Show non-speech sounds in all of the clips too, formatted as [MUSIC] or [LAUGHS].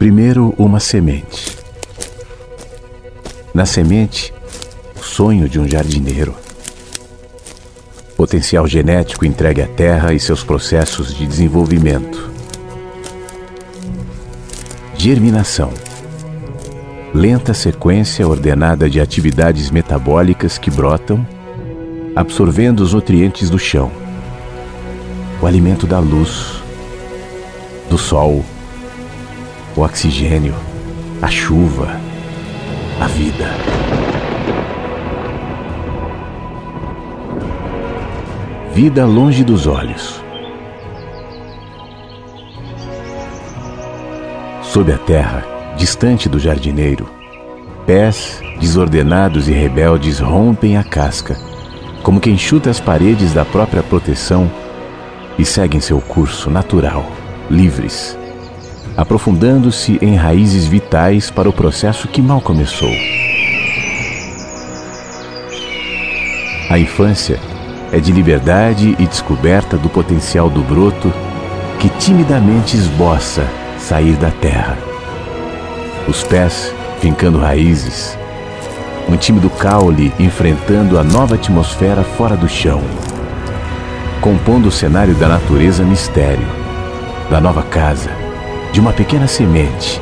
Primeiro, uma semente. Na semente, o sonho de um jardineiro. Potencial genético entregue à terra e seus processos de desenvolvimento. Germinação. Lenta sequência ordenada de atividades metabólicas que brotam, absorvendo os nutrientes do chão. O alimento da luz, do sol, o oxigênio, a chuva, a vida. Vida longe dos olhos. Sob a terra, distante do jardineiro, pés desordenados e rebeldes rompem a casca, como quem chuta as paredes da própria proteção e seguem seu curso natural, livres aprofundando-se em raízes vitais para o processo que mal começou. A infância é de liberdade e descoberta do potencial do broto que timidamente esboça sair da terra. Os pés fincando raízes, um tímido caule enfrentando a nova atmosfera fora do chão, compondo o cenário da natureza mistério, da nova casa, de uma pequena semente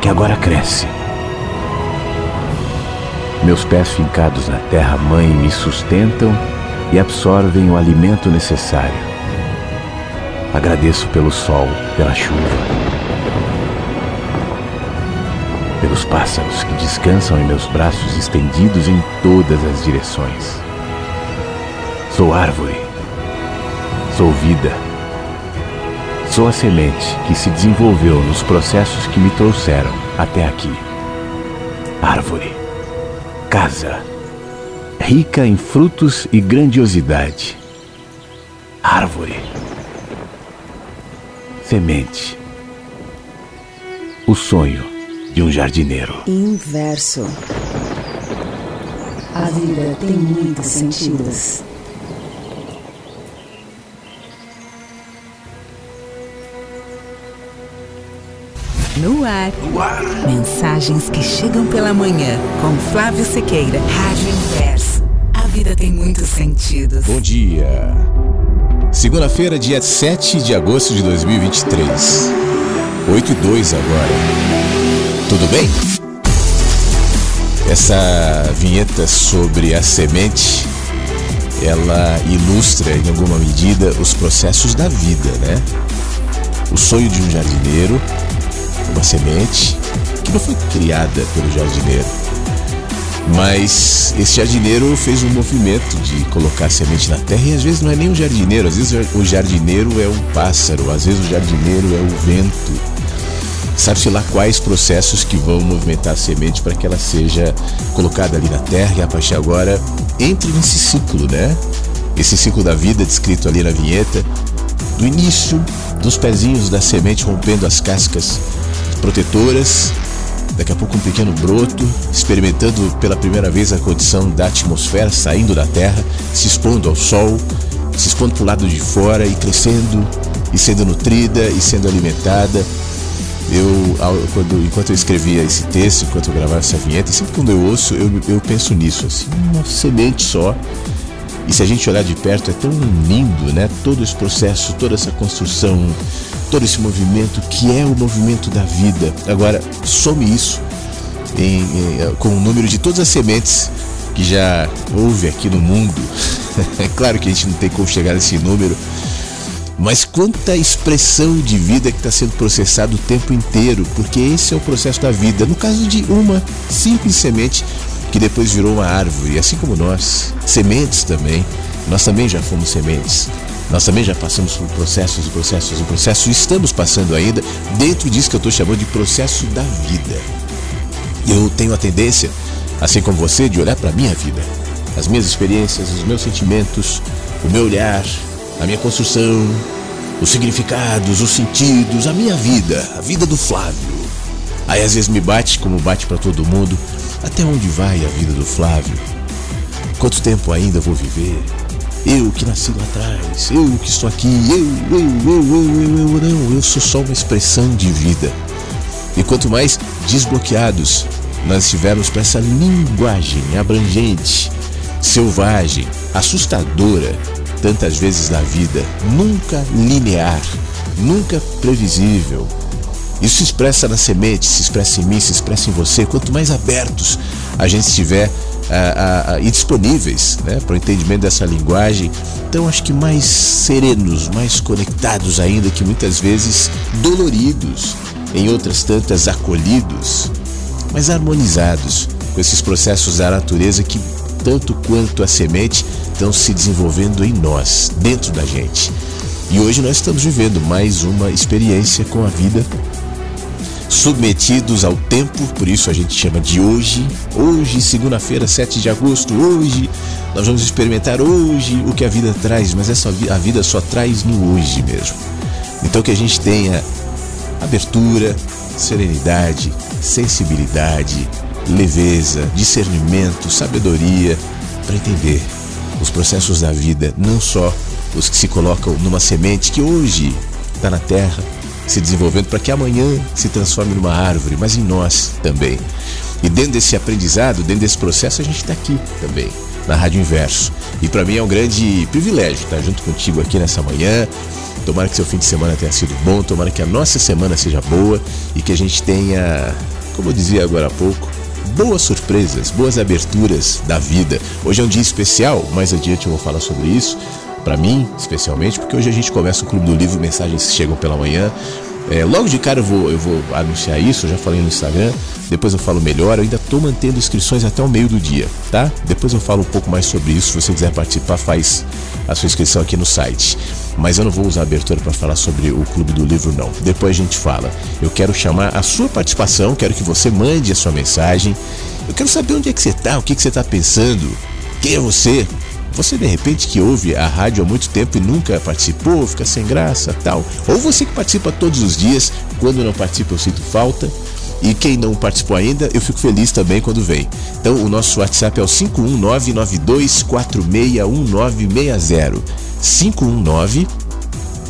que agora cresce. Meus pés fincados na terra-mãe me sustentam e absorvem o alimento necessário. Agradeço pelo sol, pela chuva, pelos pássaros que descansam em meus braços estendidos em todas as direções. Sou árvore, sou vida Sou a semente que se desenvolveu nos processos que me trouxeram até aqui. Árvore, casa, rica em frutos e grandiosidade. Árvore, semente, o sonho de um jardineiro. Inverso. A vida tem muitos sentidos. No ar. no ar. Mensagens que chegam pela manhã. Com Flávio Sequeira. Rádio Inverso. A vida tem muitos sentidos. Bom dia. Segunda-feira, dia 7 de agosto de 2023. 8 e 2 agora. Tudo bem? Essa vinheta sobre a semente, ela ilustra em alguma medida os processos da vida, né? O sonho de um jardineiro uma semente que não foi criada pelo jardineiro. Mas esse jardineiro fez um movimento de colocar a semente na terra e às vezes não é nem um jardineiro, às vezes o jardineiro é um pássaro, às vezes o jardineiro é o vento. Sabe-se lá quais processos que vão movimentar a semente para que ela seja colocada ali na terra e a partir agora entre nesse ciclo, né? Esse ciclo da vida descrito ali na vinheta, do início dos pezinhos da semente rompendo as cascas protetoras, daqui a pouco um pequeno broto, experimentando pela primeira vez a condição da atmosfera, saindo da terra, se expondo ao sol, se expondo para o lado de fora e crescendo, e sendo nutrida e sendo alimentada. Eu, quando, enquanto eu escrevia esse texto, enquanto eu gravava essa vinheta, sempre quando eu ouço, eu, eu penso nisso, assim, uma semente só. E se a gente olhar de perto, é tão lindo, né? Todo esse processo, toda essa construção, todo esse movimento que é o movimento da vida. Agora, some isso em, em, com o número de todas as sementes que já houve aqui no mundo. [LAUGHS] é claro que a gente não tem como chegar nesse número, mas quanta expressão de vida que está sendo processado o tempo inteiro, porque esse é o processo da vida. No caso de uma simples semente que depois virou uma árvore, assim como nós, sementes também, nós também já fomos sementes. Nós também já passamos por processos e processos e processos e estamos passando ainda dentro disso que eu estou chamando de processo da vida. Eu tenho a tendência, assim como você, de olhar para a minha vida, as minhas experiências, os meus sentimentos, o meu olhar, a minha construção, os significados, os sentidos, a minha vida, a vida do Flávio. Aí às vezes me bate, como bate para todo mundo, até onde vai a vida do Flávio? Quanto tempo ainda vou viver? Eu que nasci lá atrás, eu que estou aqui, eu, eu, eu, eu, eu, eu, não, eu sou só uma expressão de vida. E quanto mais desbloqueados nós estivermos para essa linguagem abrangente, selvagem, assustadora, tantas vezes na vida, nunca linear, nunca previsível. Isso se expressa na semente, se expressa em mim, se expressa em você. Quanto mais abertos a gente estiver e disponíveis né, para o entendimento dessa linguagem, então acho que mais serenos, mais conectados ainda, que muitas vezes doloridos, em outras tantas acolhidos, mas harmonizados com esses processos da natureza que, tanto quanto a semente, estão se desenvolvendo em nós, dentro da gente. E hoje nós estamos vivendo mais uma experiência com a vida, submetidos ao tempo, por isso a gente chama de hoje. Hoje, segunda-feira, 7 de agosto, hoje nós vamos experimentar hoje o que a vida traz, mas essa a vida só traz no hoje mesmo. Então que a gente tenha abertura, serenidade, sensibilidade, leveza, discernimento, sabedoria para entender os processos da vida, não só os que se colocam numa semente que hoje está na terra, se desenvolvendo para que amanhã se transforme numa árvore, mas em nós também. E dentro desse aprendizado, dentro desse processo, a gente está aqui também, na Rádio Inverso. E para mim é um grande privilégio estar junto contigo aqui nessa manhã, Tomara que seu fim de semana tenha sido bom, tomara que a nossa semana seja boa e que a gente tenha, como eu dizia agora há pouco, boas surpresas, boas aberturas da vida. Hoje é um dia especial, mais adiante eu vou falar sobre isso. Para mim, especialmente, porque hoje a gente começa o Clube do Livro Mensagens Chegam pela Manhã. É, logo de cara eu vou, eu vou anunciar isso, eu já falei no Instagram, depois eu falo melhor, eu ainda estou mantendo inscrições até o meio do dia, tá? Depois eu falo um pouco mais sobre isso, se você quiser participar, faz a sua inscrição aqui no site. Mas eu não vou usar abertura para falar sobre o Clube do Livro, não. Depois a gente fala. Eu quero chamar a sua participação, quero que você mande a sua mensagem. Eu quero saber onde é que você está, o que, que você está pensando, quem é você, você de repente que ouve a rádio há muito tempo e nunca participou, fica sem graça, tal. Ou você que participa todos os dias, quando não participa eu sinto falta. E quem não participou ainda, eu fico feliz também quando vem. Então o nosso WhatsApp é o 51992461960. 519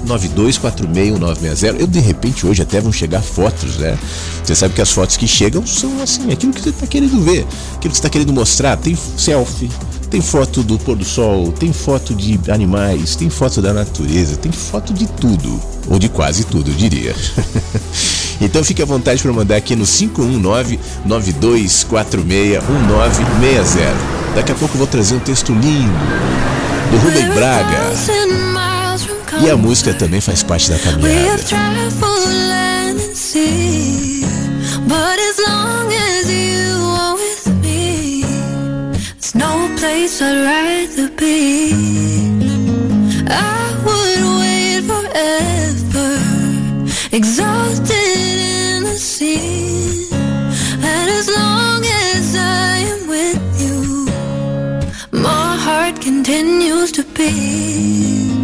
92461960. Eu de repente hoje até vão chegar fotos, né? Você sabe que as fotos que chegam são assim, aquilo que você está querendo ver, aquilo que você está querendo mostrar. Tem selfie, tem foto do pôr do sol, tem foto de animais, tem foto da natureza, tem foto de tudo, ou de quase tudo, eu diria. [LAUGHS] então fique à vontade para mandar aqui no 519 9246 1960. Daqui a pouco eu vou trazer um texto lindo do Rubem Braga. E a música também faz parte da caminhada. in the sea. And as long as I am with you, my heart continues to beat.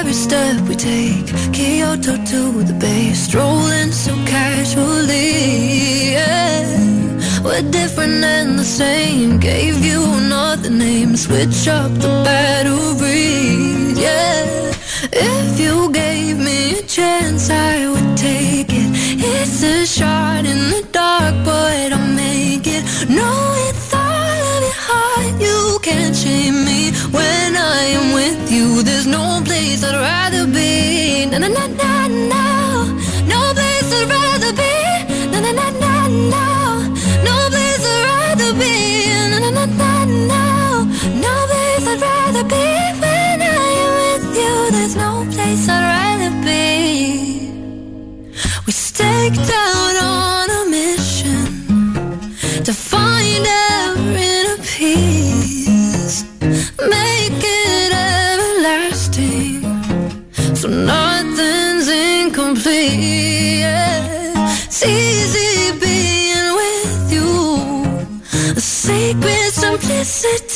Every step we take, Kyoto to the bay, strolling so casually. Yeah. We're different and the same. Gave you another name. Switch up the batteries, yeah. If you gave me a chance, I would take it. It's a shot in the dark, but I'll make it. No, it's all of your heart. You can't shame me when I am with you. Place I'd rather be. Na na na na na.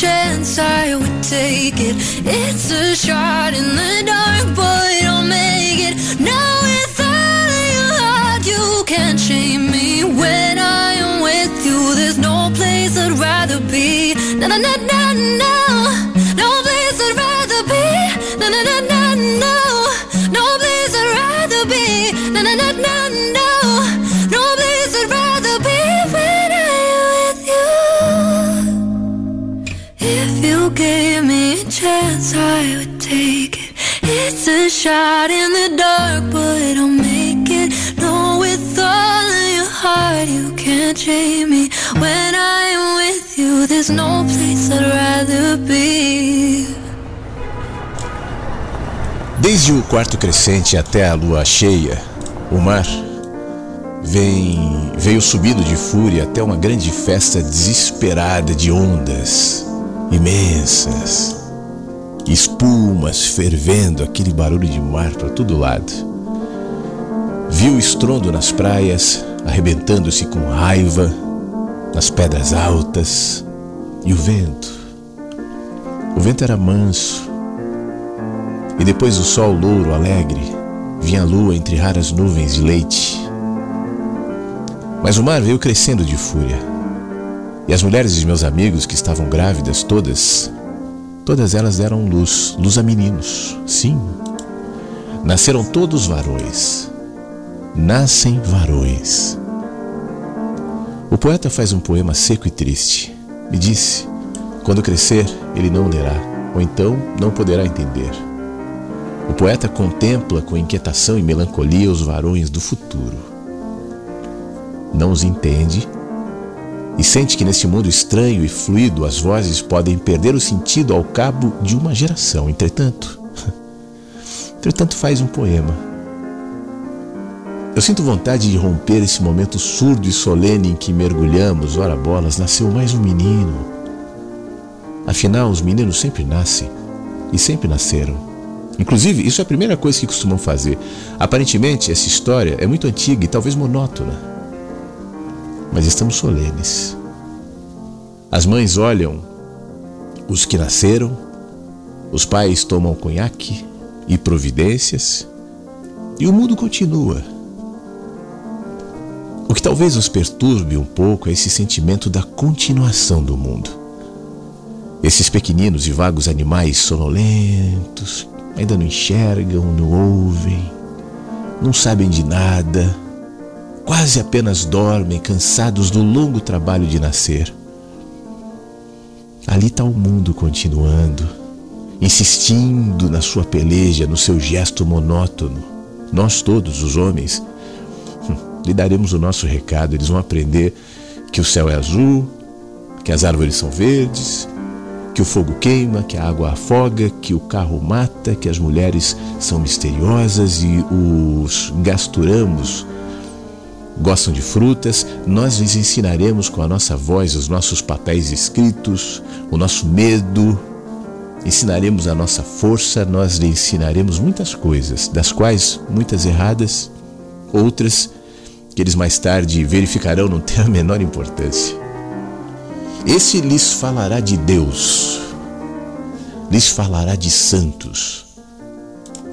chance I would take it. It's a shot in the dark, but. Shot in the dark, but I'll make it. No, with all of your heart, you can't shame me. When I'm with you, there's no place I'd rather be. Desde o quarto crescente até a lua cheia, o mar vem, veio subindo de fúria até uma grande festa desesperada de ondas imensas, espumas fervendo, aquele barulho de mar para todo lado. Viu o estrondo nas praias, arrebentando-se com raiva nas pedras altas, e o vento. O vento era manso, e depois do sol louro alegre, vinha a lua entre raras nuvens de leite. Mas o mar veio crescendo de fúria. E as mulheres de meus amigos que estavam grávidas, todas, todas elas deram luz, luz a meninos. Sim. Nasceram todos varões. Nascem varões. O poeta faz um poema seco e triste. Me disse: quando crescer, ele não lerá, ou então não poderá entender. O poeta contempla com inquietação e melancolia os varões do futuro. Não os entende e sente que nesse mundo estranho e fluido as vozes podem perder o sentido ao cabo de uma geração. Entretanto, [LAUGHS] entretanto faz um poema. Eu sinto vontade de romper esse momento surdo e solene em que mergulhamos, ora bolas, nasceu mais um menino. Afinal, os meninos sempre nascem e sempre nasceram. Inclusive, isso é a primeira coisa que costumam fazer. Aparentemente, essa história é muito antiga e talvez monótona. Mas estamos solenes. As mães olham os que nasceram, os pais tomam conhaque e providências, e o mundo continua. O que talvez nos perturbe um pouco é esse sentimento da continuação do mundo. Esses pequeninos e vagos animais sonolentos, ainda não enxergam, não ouvem, não sabem de nada, quase apenas dormem, cansados do longo trabalho de nascer. Ali está o mundo continuando, insistindo na sua peleja, no seu gesto monótono. Nós todos, os homens, lhe daremos o nosso recado. Eles vão aprender que o céu é azul, que as árvores são verdes, que o fogo queima, que a água afoga, que o carro mata, que as mulheres são misteriosas e os gasturamos gostam de frutas, nós lhes ensinaremos com a nossa voz os nossos papéis escritos, o nosso medo, ensinaremos a nossa força, nós lhes ensinaremos muitas coisas, das quais muitas erradas, outras que eles mais tarde verificarão não ter a menor importância. Esse lhes falará de Deus, lhes falará de santos.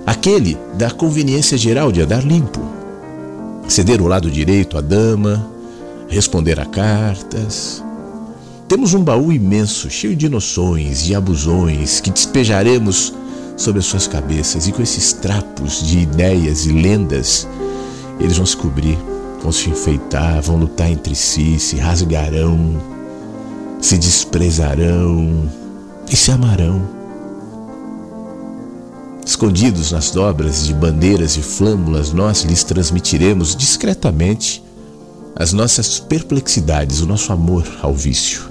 Aquele da conveniência geral de andar limpo, ceder o lado direito à dama, responder a cartas. Temos um baú imenso, cheio de noções e abusões que despejaremos sobre as suas cabeças, e com esses trapos de ideias e lendas, eles vão se cobrir, vão se enfeitar, vão lutar entre si, se rasgarão, se desprezarão e se amarão. Escondidos nas dobras de bandeiras e flâmulas, nós lhes transmitiremos discretamente as nossas perplexidades, o nosso amor ao vício.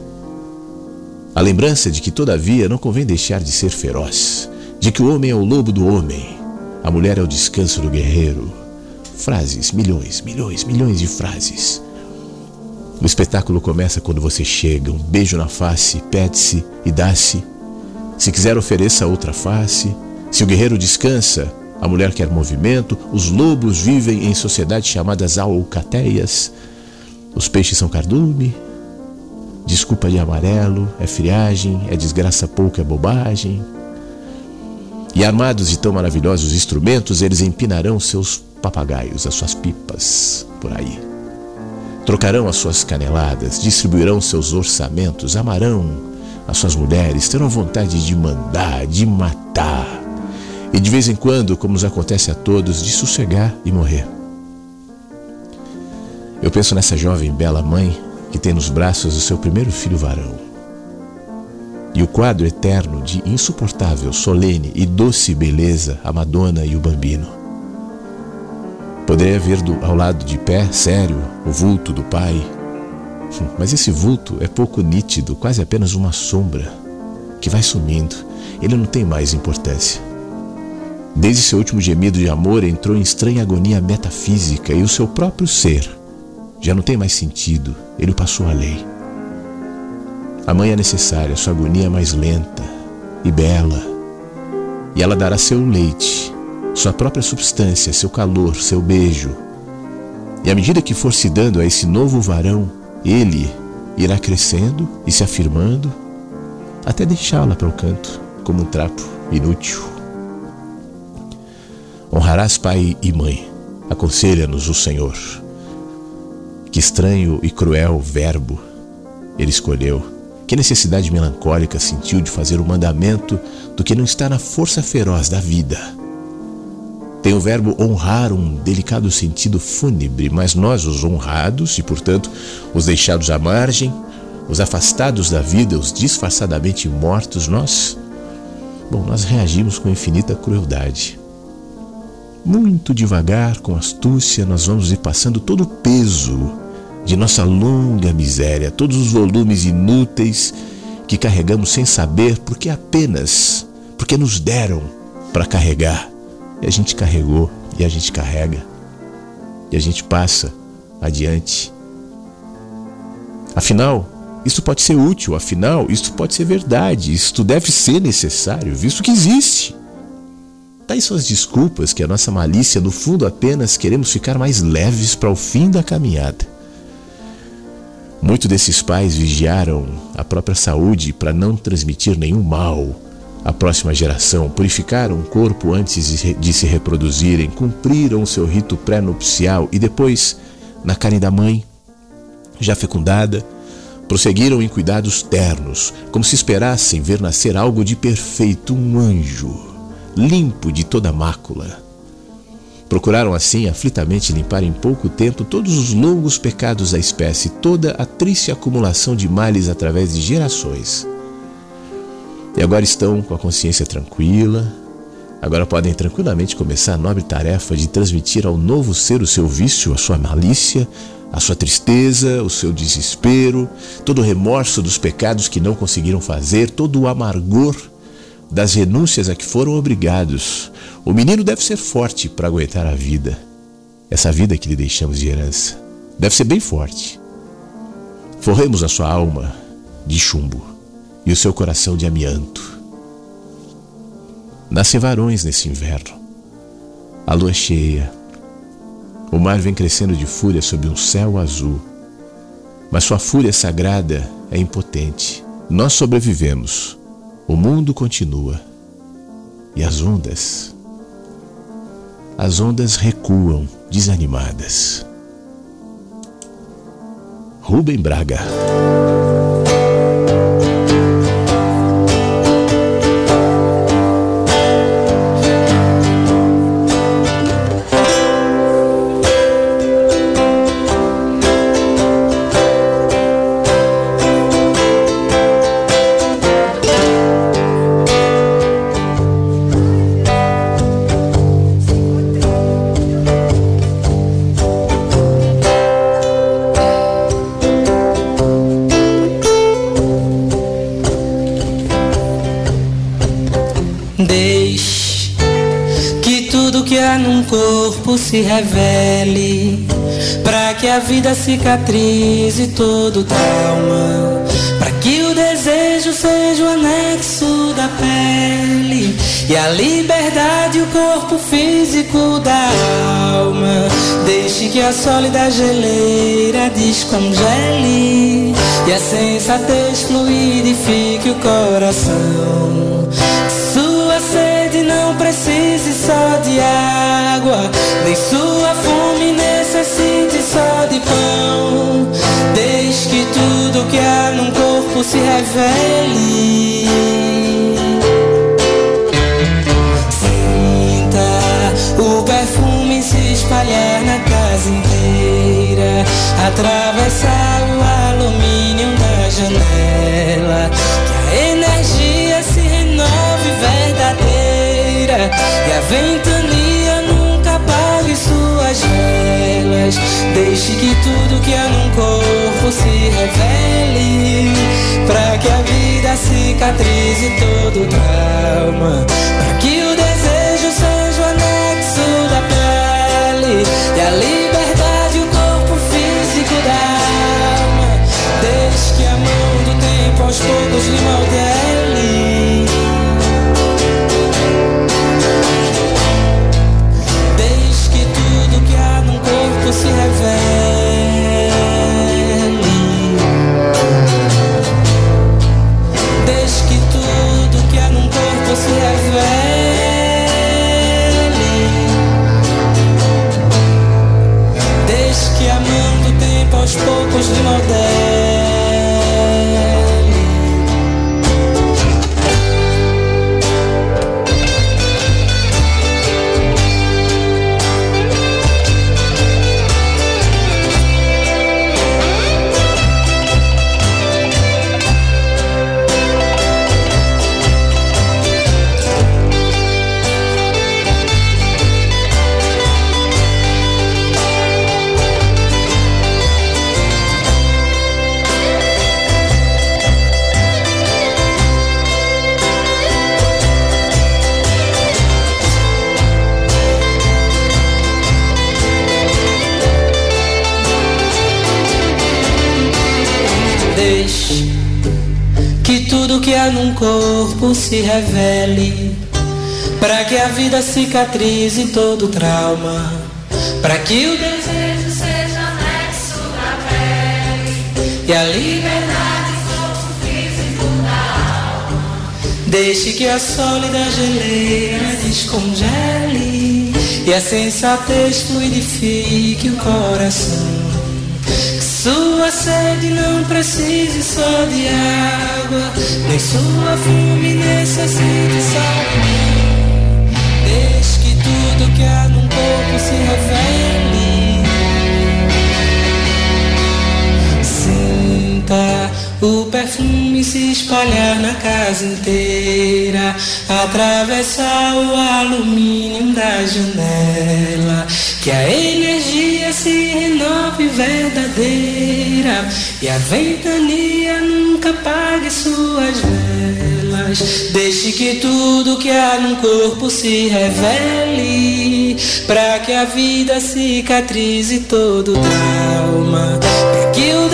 A lembrança de que, todavia, não convém deixar de ser feroz, de que o homem é o lobo do homem, a mulher é o descanso do guerreiro. Frases, milhões, milhões, milhões de frases. O espetáculo começa quando você chega, um beijo na face, pede-se e dá-se. Se quiser, ofereça outra face. Se o guerreiro descansa, a mulher quer movimento. Os lobos vivem em sociedades chamadas alcateias. Os peixes são cardume. desculpa de amarelo, é friagem, é desgraça pouco, é bobagem. E armados de tão maravilhosos instrumentos, eles empinarão seus papagaios, as suas pipas por aí. Trocarão as suas caneladas, distribuirão seus orçamentos, amarão as suas mulheres, terão vontade de mandar, de matar. E de vez em quando, como nos acontece a todos, de sossegar e morrer. Eu penso nessa jovem bela mãe que tem nos braços o seu primeiro filho varão. E o quadro eterno de insuportável, solene e doce beleza, a Madonna e o Bambino. Poderia ver do, ao lado de pé, sério, o vulto do pai. Mas esse vulto é pouco nítido, quase apenas uma sombra, que vai sumindo. Ele não tem mais importância. Desde seu último gemido de amor, entrou em estranha agonia metafísica e o seu próprio ser já não tem mais sentido, ele passou a lei. A mãe é necessária, sua agonia é mais lenta e bela, e ela dará seu leite, sua própria substância, seu calor, seu beijo. E à medida que for se dando a esse novo varão, ele irá crescendo e se afirmando até deixá-la para o canto, como um trapo inútil. Honrarás pai e mãe, aconselha-nos o Senhor. Que estranho e cruel verbo ele escolheu. Que necessidade melancólica sentiu de fazer o mandamento do que não está na força feroz da vida. Tem o verbo honrar um delicado sentido fúnebre, mas nós, os honrados e, portanto, os deixados à margem, os afastados da vida, os disfarçadamente mortos, nós, bom, nós reagimos com infinita crueldade. Muito devagar, com astúcia, nós vamos ir passando todo o peso de nossa longa miséria, todos os volumes inúteis que carregamos sem saber, porque apenas porque nos deram para carregar. E a gente carregou e a gente carrega. E a gente passa adiante. Afinal, isso pode ser útil, afinal, isso pode ser verdade, isto deve ser necessário, visto que existe. Tais são as desculpas que a nossa malícia, no fundo, apenas queremos ficar mais leves para o fim da caminhada. Muitos desses pais vigiaram a própria saúde para não transmitir nenhum mal à próxima geração, purificaram o corpo antes de se reproduzirem, cumpriram o seu rito pré-nupcial e depois, na carne da mãe, já fecundada, prosseguiram em cuidados ternos, como se esperassem ver nascer algo de perfeito, um anjo, limpo de toda mácula. Procuraram assim aflitamente limpar em pouco tempo todos os longos pecados da espécie, toda a triste acumulação de males através de gerações. E agora estão com a consciência tranquila, agora podem tranquilamente começar a nobre tarefa de transmitir ao novo ser o seu vício, a sua malícia, a sua tristeza, o seu desespero, todo o remorso dos pecados que não conseguiram fazer, todo o amargor das renúncias a que foram obrigados. O menino deve ser forte para aguentar a vida, essa vida que lhe deixamos de herança. Deve ser bem forte. Forremos a sua alma de chumbo e o seu coração de amianto. Nascem varões nesse inverno. A lua é cheia. O mar vem crescendo de fúria sob um céu azul. Mas sua fúria sagrada é impotente. Nós sobrevivemos o mundo continua. E as ondas? As ondas recuam desanimadas. Rubem Braga. Se revele, para que a vida cicatrize todo trauma, para que o desejo seja o anexo da pele e a liberdade o corpo físico da alma. Deixe que a sólida geleira descongele e a sensatez fluidifique o coração. Sua sede não precise só de água, nem sua fome necessite só de pão. Desde que tudo que há num corpo se revele. Sinta o perfume se espalhar na casa inteira, atravessar o alumínio da janela. Que a energia se renove verdadeira e a ventania Deixe que tudo que há num corpo se revele, para que a vida cicatrize todo trauma, para que o desejo seja o anexo da pele e a liberdade o corpo físico da alma. Desde que a mão do tempo aos poucos lhe modele. Num corpo se revele, para que a vida cicatrize todo trauma, para que o desejo seja anexo da pele e a liberdade corpo físico da alma. Deixe que a sólida geleira descongele e a sensatez fluidifique o coração. Sua sede não precise só de água, nem sua necessite só de Desde que tudo que há num corpo se revele. Sinta o perfume se espalhar na casa inteira, atravessar o alumínio da janela. Que a energia se renove verdadeira e a ventania nunca apague suas velas. Deixe que tudo que há num corpo se revele, para que a vida cicatrize todo trauma, para que o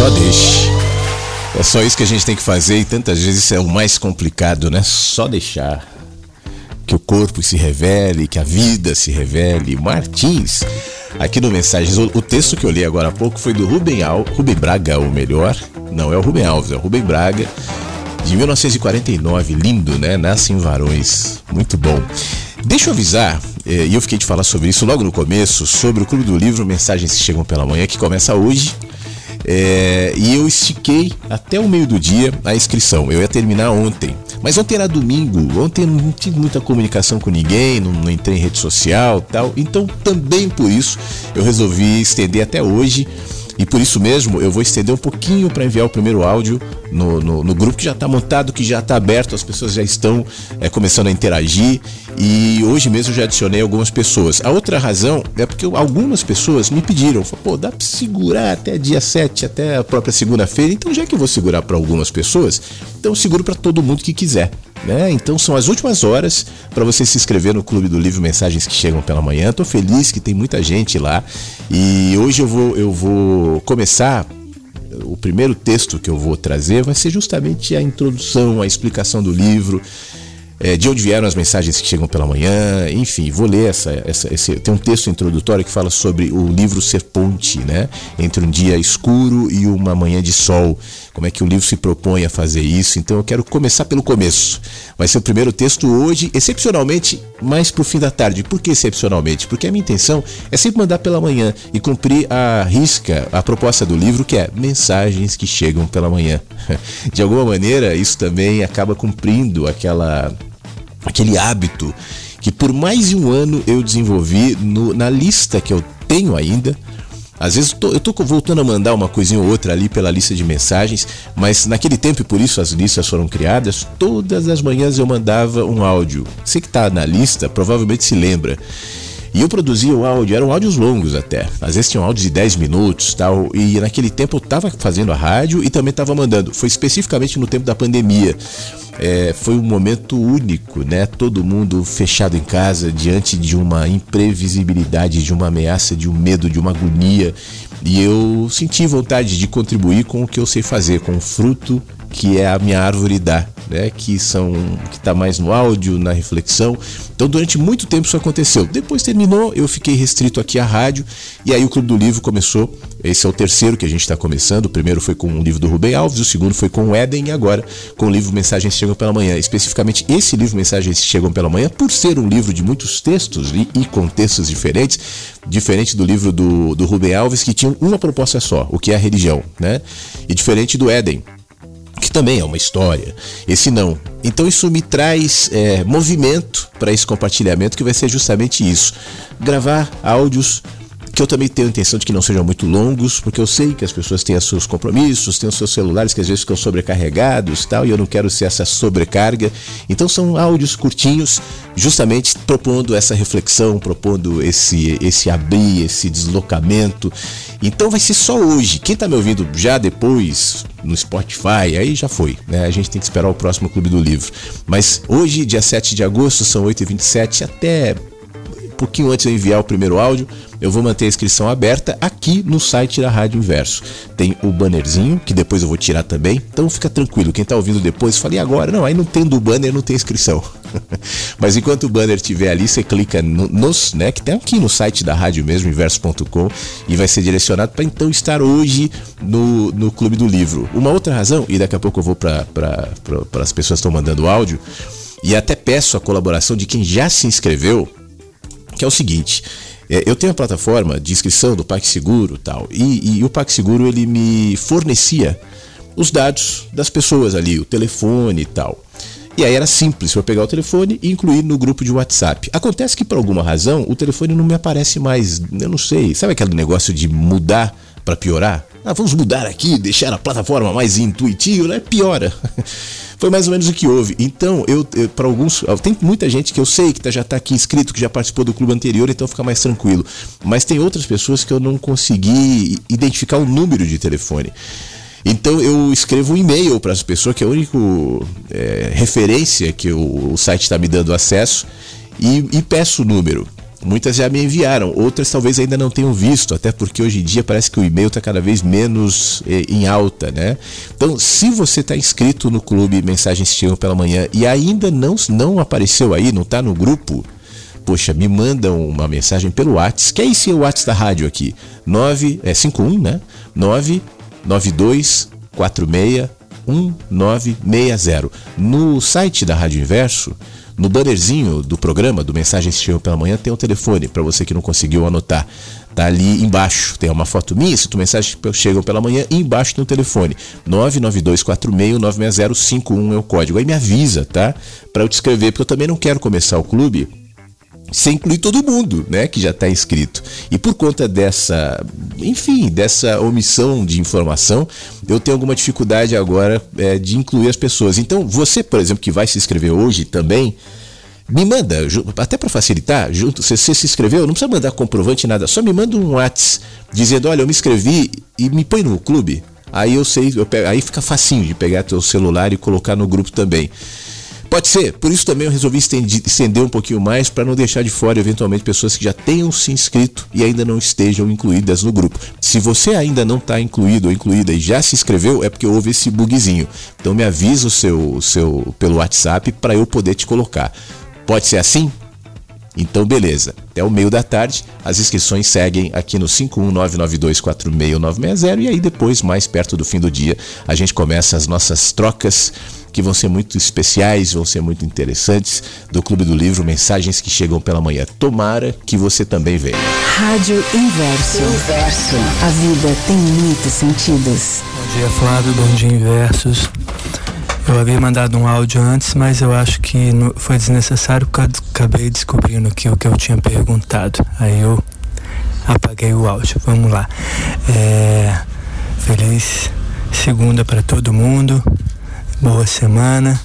Só deixe. É só isso que a gente tem que fazer e tantas vezes isso é o mais complicado, né? Só deixar que o corpo se revele, que a vida se revele. Martins, aqui no Mensagens, o, o texto que eu li agora há pouco foi do Rubem, Al, Rubem Braga, ou melhor, não é o Rubem Alves, é o Rubem Braga, de 1949, lindo, né? Nasce em Varões, muito bom. Deixa eu avisar, eh, e eu fiquei de falar sobre isso logo no começo, sobre o Clube do Livro Mensagens que Chegam pela Manhã, que começa hoje. É, e eu estiquei até o meio do dia a inscrição. Eu ia terminar ontem, Mas ontem era domingo, ontem não tive muita comunicação com ninguém, não, não entrei em rede social tal. Então também por isso eu resolvi estender até hoje e por isso mesmo eu vou estender um pouquinho para enviar o primeiro áudio no, no, no, grupo que já está montado, que já está aberto, as pessoas já estão é, começando a interagir. E hoje mesmo já adicionei algumas pessoas. A outra razão é porque algumas pessoas me pediram, pô, dá para segurar até dia 7, até a própria segunda-feira. Então já que eu vou segurar para algumas pessoas, então seguro para todo mundo que quiser. Né? Então são as últimas horas para você se inscrever no Clube do Livro Mensagens que chegam pela manhã. Estou feliz que tem muita gente lá e hoje eu vou, eu vou começar. O primeiro texto que eu vou trazer vai ser justamente a introdução, a explicação do livro é, de onde vieram as mensagens que chegam pela manhã, enfim, vou ler essa, essa, esse, tem um texto introdutório que fala sobre o livro ser ponte, né, entre um dia escuro e uma manhã de sol, como é que o livro se propõe a fazer isso, então eu quero começar pelo começo, vai ser o primeiro texto hoje, excepcionalmente, mais pro fim da tarde, por que excepcionalmente? Porque a minha intenção é sempre mandar pela manhã e cumprir a risca, a proposta do livro que é mensagens que chegam pela manhã, [LAUGHS] de alguma maneira isso também acaba cumprindo aquela aquele hábito que por mais de um ano eu desenvolvi no, na lista que eu tenho ainda. Às vezes tô, eu tô voltando a mandar uma coisinha ou outra ali pela lista de mensagens, mas naquele tempo, e por isso as listas foram criadas, todas as manhãs eu mandava um áudio. Você que está na lista provavelmente se lembra. E eu produzia o áudio, eram áudios longos até. Às vezes tinham áudios de 10 minutos tal. E naquele tempo eu estava fazendo a rádio e também estava mandando. Foi especificamente no tempo da pandemia. É, foi um momento único, né? Todo mundo fechado em casa diante de uma imprevisibilidade, de uma ameaça, de um medo, de uma agonia. E eu senti vontade de contribuir com o que eu sei fazer, com o fruto que é a minha árvore dá, né? Que são que está mais no áudio, na reflexão. Então durante muito tempo isso aconteceu. Depois terminou, eu fiquei restrito aqui à rádio e aí o Clube do Livro começou. Esse é o terceiro que a gente está começando. O primeiro foi com o livro do Rubem Alves, o segundo foi com o Éden e agora com o livro Mensagens Chegam pela Manhã. Especificamente esse livro Mensagens Chegam pela Manhã, por ser um livro de muitos textos e, e contextos diferentes, diferente do livro do, do Rubem Alves que tinha uma proposta só, o que é a religião, né? E diferente do Éden, que também é uma história. Esse não. Então isso me traz é, movimento para esse compartilhamento que vai ser justamente isso: gravar áudios que eu também tenho a intenção de que não sejam muito longos, porque eu sei que as pessoas têm os seus compromissos, têm os seus celulares que às vezes ficam sobrecarregados tal, e eu não quero ser essa sobrecarga. Então são áudios curtinhos, justamente propondo essa reflexão, propondo esse, esse abrir, esse deslocamento. Então vai ser só hoje. Quem está me ouvindo já depois no Spotify, aí já foi, né? A gente tem que esperar o próximo Clube do Livro. Mas hoje, dia 7 de agosto, são 8h27, até pouquinho antes de eu enviar o primeiro áudio, eu vou manter a inscrição aberta aqui no site da Rádio Inverso. Tem o bannerzinho, que depois eu vou tirar também. Então fica tranquilo, quem está ouvindo depois, falei agora, não, aí não tendo o banner, não tem inscrição. [LAUGHS] Mas enquanto o banner estiver ali, você clica no, nos, né, que tem aqui no site da rádio mesmo, inverso.com, e vai ser direcionado para então estar hoje no, no Clube do Livro. Uma outra razão, e daqui a pouco eu vou para as pessoas que estão mandando áudio, e até peço a colaboração de quem já se inscreveu, que é o seguinte. É, eu tenho a plataforma de inscrição do PagSeguro tal, e, e o PagSeguro ele me fornecia os dados das pessoas ali, o telefone e tal. E aí era simples eu pegar o telefone e incluir no grupo de WhatsApp. Acontece que por alguma razão o telefone não me aparece mais, eu não sei, sabe aquele negócio de mudar para piorar? Ah, vamos mudar aqui, deixar a plataforma mais intuitiva, né? Piora. [LAUGHS] Foi mais ou menos o que houve. Então, eu, eu para alguns, tem muita gente que eu sei que tá, já está aqui inscrito, que já participou do clube anterior, então fica mais tranquilo. Mas tem outras pessoas que eu não consegui identificar o número de telefone. Então eu escrevo um e-mail para as pessoas, que é a única é, referência que o, o site está me dando acesso, e, e peço o número. Muitas já me enviaram, outras talvez ainda não tenham visto, até porque hoje em dia parece que o e-mail está cada vez menos eh, em alta, né? Então, se você está inscrito no clube Mensagens Chegam pela Manhã e ainda não, não apareceu aí, não está no grupo, poxa, me mandam uma mensagem pelo WhatsApp, que é esse WhatsApp da rádio aqui, 9, é 51, né? 992 46 1960. No site da Rádio Inverso, no bannerzinho do programa, do que Chegam pela Manhã, tem um telefone para você que não conseguiu anotar. Tá ali embaixo, tem uma foto minha, se tu mensagens chegam pela manhã, e embaixo tem o telefone. 992469651 é o código. Aí me avisa, tá? Para eu te escrever, porque eu também não quero começar o clube sem incluir todo mundo, né, que já está inscrito. E por conta dessa, enfim, dessa omissão de informação, eu tenho alguma dificuldade agora é, de incluir as pessoas. Então, você, por exemplo, que vai se inscrever hoje também, me manda, até para facilitar, junto, você, você se inscreveu, não precisa mandar comprovante nada, só me manda um WhatsApp dizendo, olha, eu me inscrevi e me põe no clube. Aí eu sei, eu pego, aí fica facinho de pegar teu celular e colocar no grupo também. Pode ser, por isso também eu resolvi estender um pouquinho mais para não deixar de fora eventualmente pessoas que já tenham se inscrito e ainda não estejam incluídas no grupo. Se você ainda não está incluído ou incluída e já se inscreveu, é porque houve esse bugzinho. Então me avisa o seu, o seu pelo WhatsApp para eu poder te colocar. Pode ser assim? Então, beleza. Até o meio da tarde, as inscrições seguem aqui no 51992469960 e aí depois, mais perto do fim do dia, a gente começa as nossas trocas que vão ser muito especiais, vão ser muito interessantes do Clube do Livro, mensagens que chegam pela manhã. Tomara que você também venha. Rádio Inverso. Inverso. A vida tem muitos sentidos. Bom dia, Flávio. Bom dia, Inversos. Eu havia mandado um áudio antes, mas eu acho que foi desnecessário porque eu acabei descobrindo que o que eu tinha perguntado. Aí eu apaguei o áudio. Vamos lá. É, feliz segunda para todo mundo. Boa semana.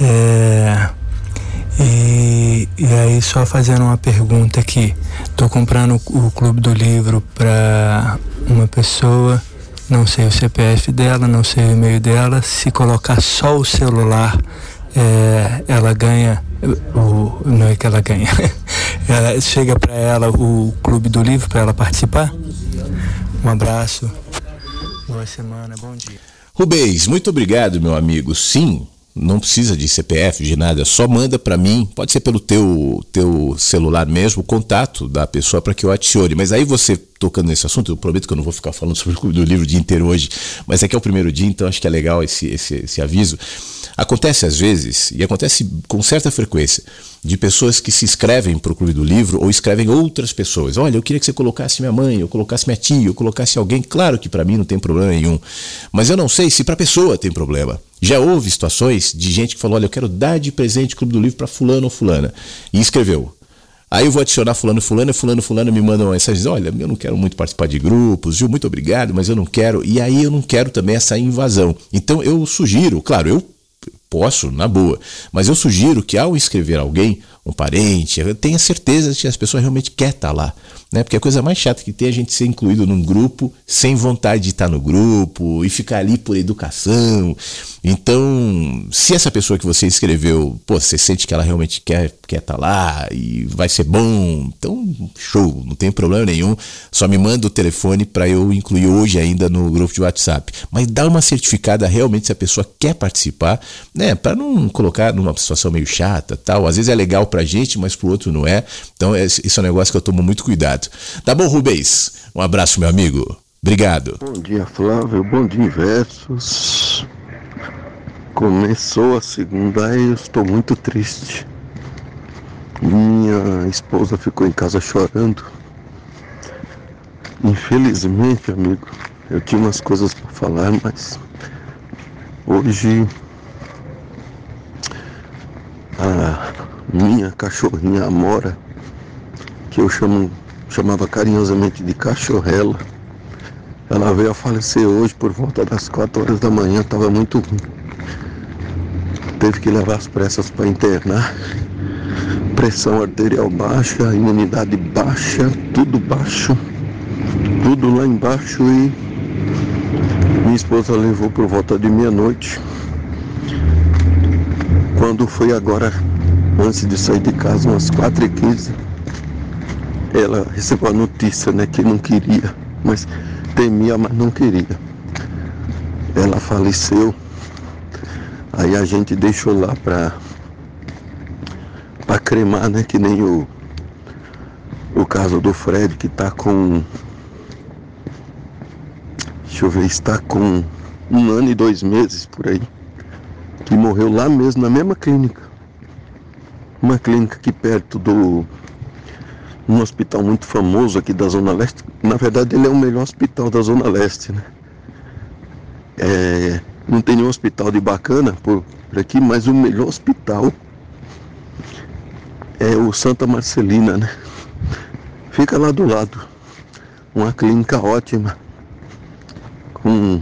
É, e, e aí só fazendo uma pergunta aqui. Tô comprando o Clube do Livro para uma pessoa não sei o CPF dela, não sei o e-mail dela. Se colocar só o celular, é, ela ganha. O, não é que ela ganha. [LAUGHS] ela, chega para ela o Clube do Livro para ela participar. Um abraço. Boa semana, bom dia. Rubens, muito obrigado, meu amigo. Sim, não precisa de CPF, de nada, só manda para mim, pode ser pelo teu, teu celular mesmo, o contato da pessoa para que eu adicione. Mas aí você tocando nesse assunto, eu prometo que eu não vou ficar falando [LAUGHS] sobre o Clube do Livro o dia inteiro hoje, mas é que é o primeiro dia, então acho que é legal esse, esse, esse aviso. Acontece às vezes, e acontece com certa frequência, de pessoas que se inscrevem para o Clube do Livro ou escrevem outras pessoas. Olha, eu queria que você colocasse minha mãe, eu colocasse minha tia, eu colocasse alguém. Claro que para mim não tem problema nenhum, mas eu não sei se para a pessoa tem problema. Já houve situações de gente que falou: Olha, eu quero dar de presente o Clube do Livro para Fulano ou Fulana. E escreveu. Aí eu vou adicionar fulano, fulano, fulano, fulano me mandam mensagens, olha, eu não quero muito participar de grupos, viu, muito obrigado, mas eu não quero. E aí eu não quero também essa invasão. Então eu sugiro, claro, eu posso, na boa. Mas eu sugiro que ao inscrever alguém, um parente, tenha certeza de que as pessoas realmente quer estar lá. Né? Porque a coisa mais chata que tem é a gente ser incluído num grupo sem vontade de estar no grupo e ficar ali por educação. Então, se essa pessoa que você escreveu, pô, você sente que ela realmente quer quer estar lá e vai ser bom, então show, não tem problema nenhum. Só me manda o telefone para eu incluir hoje ainda no grupo de WhatsApp. Mas dá uma certificada realmente se a pessoa quer participar, né? Para não colocar numa situação meio chata, tal. Às vezes é legal pra gente, mas pro outro não é. Então, esse é um negócio que eu tomo muito cuidado. Tá bom, Rubens? Um abraço, meu amigo. Obrigado. Bom dia, Flávio. Bom dia, Versos. Começou a segunda e eu estou muito triste. Minha esposa ficou em casa chorando. Infelizmente, amigo, eu tinha umas coisas para falar, mas hoje a minha cachorrinha Amora, que eu chamo, chamava carinhosamente de cachorrela, ela veio a falecer hoje por volta das 4 horas da manhã, estava muito ruim teve que levar as pressas para internar. Pressão arterial baixa, imunidade baixa, tudo baixo, tudo lá embaixo e minha esposa levou por volta de meia-noite. Quando foi agora, antes de sair de casa, umas 4h15, ela recebeu a notícia né, que não queria, mas temia, mas não queria. Ela faleceu Aí a gente deixou lá pra, pra cremar, né? Que nem o, o caso do Fred que tá com. Deixa eu ver, está com um ano e dois meses por aí, que morreu lá mesmo, na mesma clínica. Uma clínica aqui perto do. Um hospital muito famoso aqui da Zona Leste. Na verdade, ele é o melhor hospital da Zona Leste, né? É, não tem nenhum hospital de bacana por, por aqui, mas o melhor hospital é o Santa Marcelina, né? Fica lá do lado. Uma clínica ótima. Com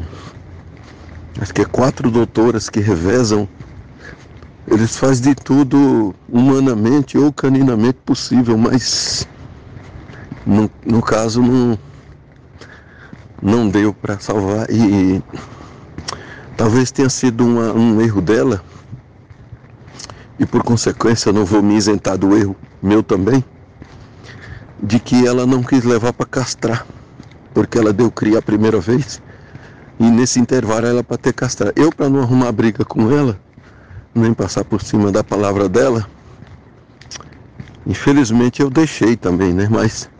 acho que é quatro doutoras que revezam. Eles fazem de tudo humanamente ou caninamente possível, mas no, no caso não, não deu para salvar e talvez tenha sido uma, um erro dela e por consequência não vou me isentar do erro meu também de que ela não quis levar para castrar porque ela deu cria a primeira vez e nesse intervalo ela para ter castrar. Eu, para não arrumar briga com ela, nem passar por cima da palavra dela, infelizmente eu deixei também, né? Mas.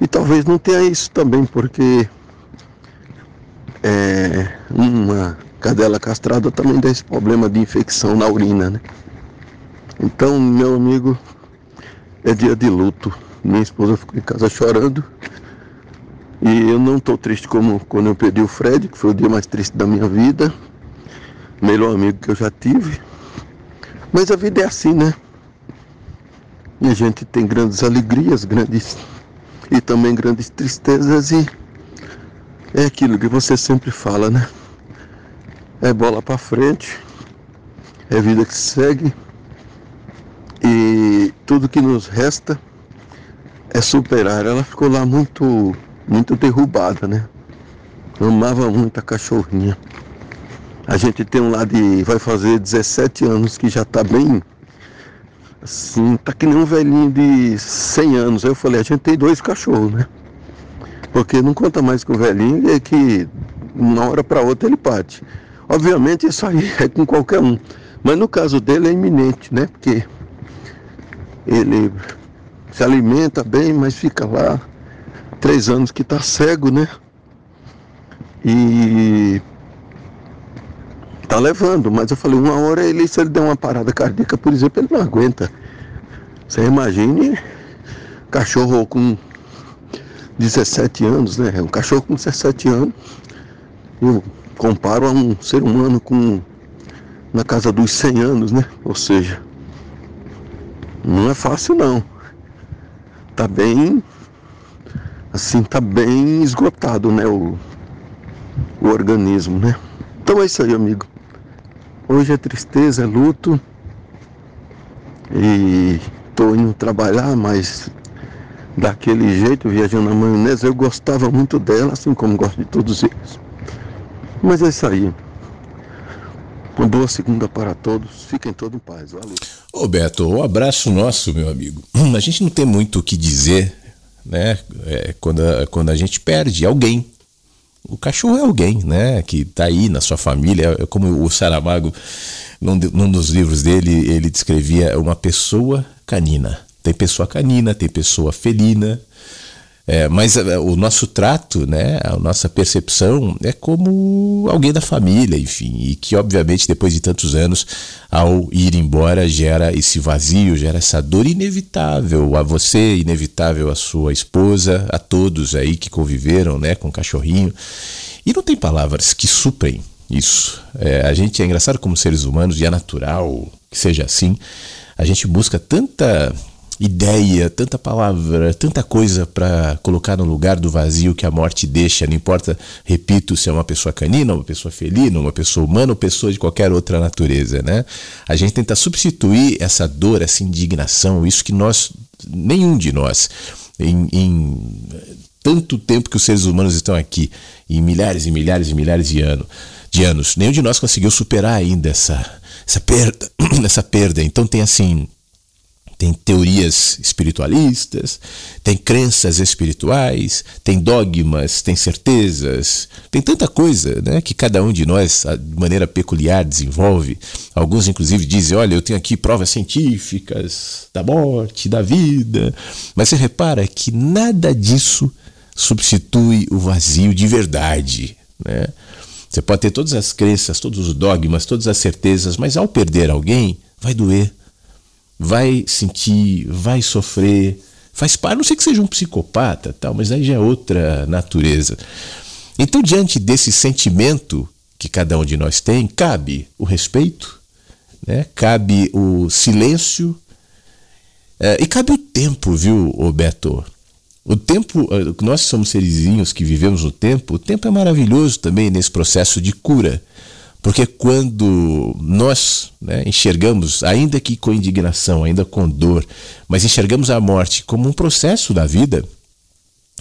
E talvez não tenha isso também, porque é, uma cadela castrada também dá esse problema de infecção na urina, né? Então, meu amigo, é dia de luto. Minha esposa ficou em casa chorando e eu não estou triste como quando eu perdi o Fred, que foi o dia mais triste da minha vida. Melhor amigo que eu já tive. Mas a vida é assim, né? E a gente tem grandes alegrias, grandes e também grandes tristezas e é aquilo que você sempre fala, né? É bola para frente, é vida que segue e tudo que nos resta é superar. Ela ficou lá muito muito derrubada, né? Amava muito a cachorrinha. A gente tem um lá de. vai fazer 17 anos que já tá bem. Assim, tá que nem um velhinho de 100 anos. Aí eu falei, a gente tem dois cachorros, né? Porque não conta mais com o velhinho, é que uma hora para outra ele parte. Obviamente isso aí é com qualquer um. Mas no caso dele é iminente, né? Porque ele se alimenta bem, mas fica lá três anos que está cego, né? E tá levando, mas eu falei, uma hora ele, se ele der uma parada cardíaca, por exemplo, ele não aguenta. Você imagine cachorro com 17 anos, né? Um cachorro com 17 anos, eu comparo a um ser humano com na casa dos 100 anos, né? Ou seja, não é fácil não. Tá bem assim tá bem esgotado, né, o, o organismo, né? Então é isso aí, amigo. Hoje é tristeza, é luto. E tô indo trabalhar, mas daquele jeito, viajando na maionese, eu gostava muito dela, assim como gosto de todos eles. Mas é isso aí. Uma boa segunda para todos. Fiquem todos em paz. Valeu. Ô Beto, um abraço nosso, meu amigo. A gente não tem muito o que dizer né? É, quando, a, quando a gente perde alguém. O cachorro é alguém, né? Que está aí na sua família. É como o Saramago, num, num dos livros dele, ele descrevia uma pessoa canina. Tem pessoa canina, tem pessoa felina, é, mas é, o nosso trato, né, a nossa percepção é como alguém da família, enfim, e que obviamente depois de tantos anos, ao ir embora, gera esse vazio, gera essa dor inevitável a você, inevitável a sua esposa, a todos aí que conviveram, né, com o cachorrinho. E não tem palavras que suprem isso. É, a gente é engraçado como seres humanos e é natural que seja assim. A gente busca tanta ideia, tanta palavra, tanta coisa para colocar no lugar do vazio que a morte deixa. Não importa, repito, se é uma pessoa canina, uma pessoa felina, uma pessoa humana ou pessoa de qualquer outra natureza, né? A gente tenta substituir essa dor, essa indignação, isso que nós, nenhum de nós, em, em tanto tempo que os seres humanos estão aqui, em milhares e milhares e milhares de, ano, de anos, nenhum de nós conseguiu superar ainda essa, essa perda, [CLEARS THROAT] essa perda. Então tem assim tem teorias espiritualistas, tem crenças espirituais, tem dogmas, tem certezas, tem tanta coisa né, que cada um de nós, de maneira peculiar, desenvolve. Alguns, inclusive, dizem: olha, eu tenho aqui provas científicas da morte, da vida. Mas você repara que nada disso substitui o vazio de verdade. Né? Você pode ter todas as crenças, todos os dogmas, todas as certezas, mas ao perder alguém, vai doer, vai sentir, vai sofrer, faz parte. Não sei que seja um psicopata, tal, mas aí já é outra natureza. Então, diante desse sentimento que cada um de nós tem, cabe o respeito, né? cabe o silêncio é, e cabe o tempo, viu, Beto? O tempo, eh, nós somos serizinhos que vivemos no tempo, o tempo é maravilhoso também nesse processo de cura. Porque quando nós né, enxergamos, ainda que com indignação, ainda com dor, mas enxergamos a morte como um processo da vida,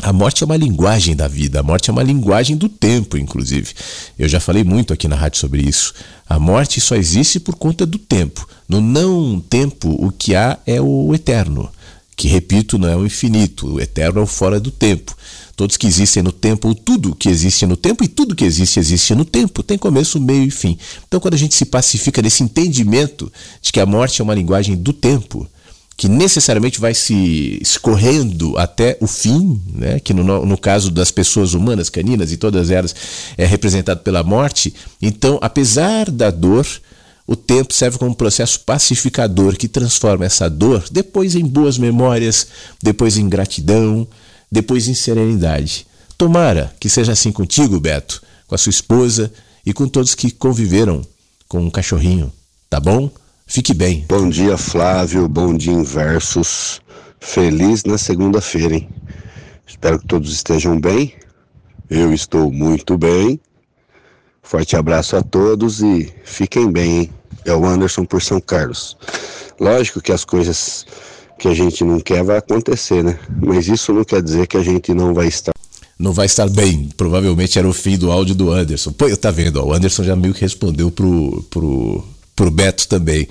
a morte é uma linguagem da vida, a morte é uma linguagem do tempo, inclusive. Eu já falei muito aqui na rádio sobre isso. A morte só existe por conta do tempo. No não tempo, o que há é o eterno que, repito, não é o infinito, o eterno é o fora do tempo. Todos que existem no tempo, ou tudo que existe no tempo, e tudo que existe, existe no tempo, tem começo, meio e fim. Então, quando a gente se pacifica nesse entendimento de que a morte é uma linguagem do tempo, que necessariamente vai se escorrendo até o fim, né? que no, no caso das pessoas humanas, caninas e todas elas é representado pela morte, então, apesar da dor, o tempo serve como um processo pacificador que transforma essa dor depois em boas memórias, depois em gratidão, depois em serenidade. Tomara que seja assim contigo, Beto, com a sua esposa e com todos que conviveram com um cachorrinho, tá bom? Fique bem. Bom dia, Flávio. Bom dia, Inversos. Feliz na segunda-feira, hein? Espero que todos estejam bem. Eu estou muito bem. Forte abraço a todos e fiquem bem, hein? É o Anderson por São Carlos. Lógico que as coisas que a gente não quer vai acontecer, né? Mas isso não quer dizer que a gente não vai estar não vai estar bem. Provavelmente era o fim do áudio do Anderson. Pô, tá vendo, ó, o Anderson já meio que respondeu pro, pro, pro Beto também.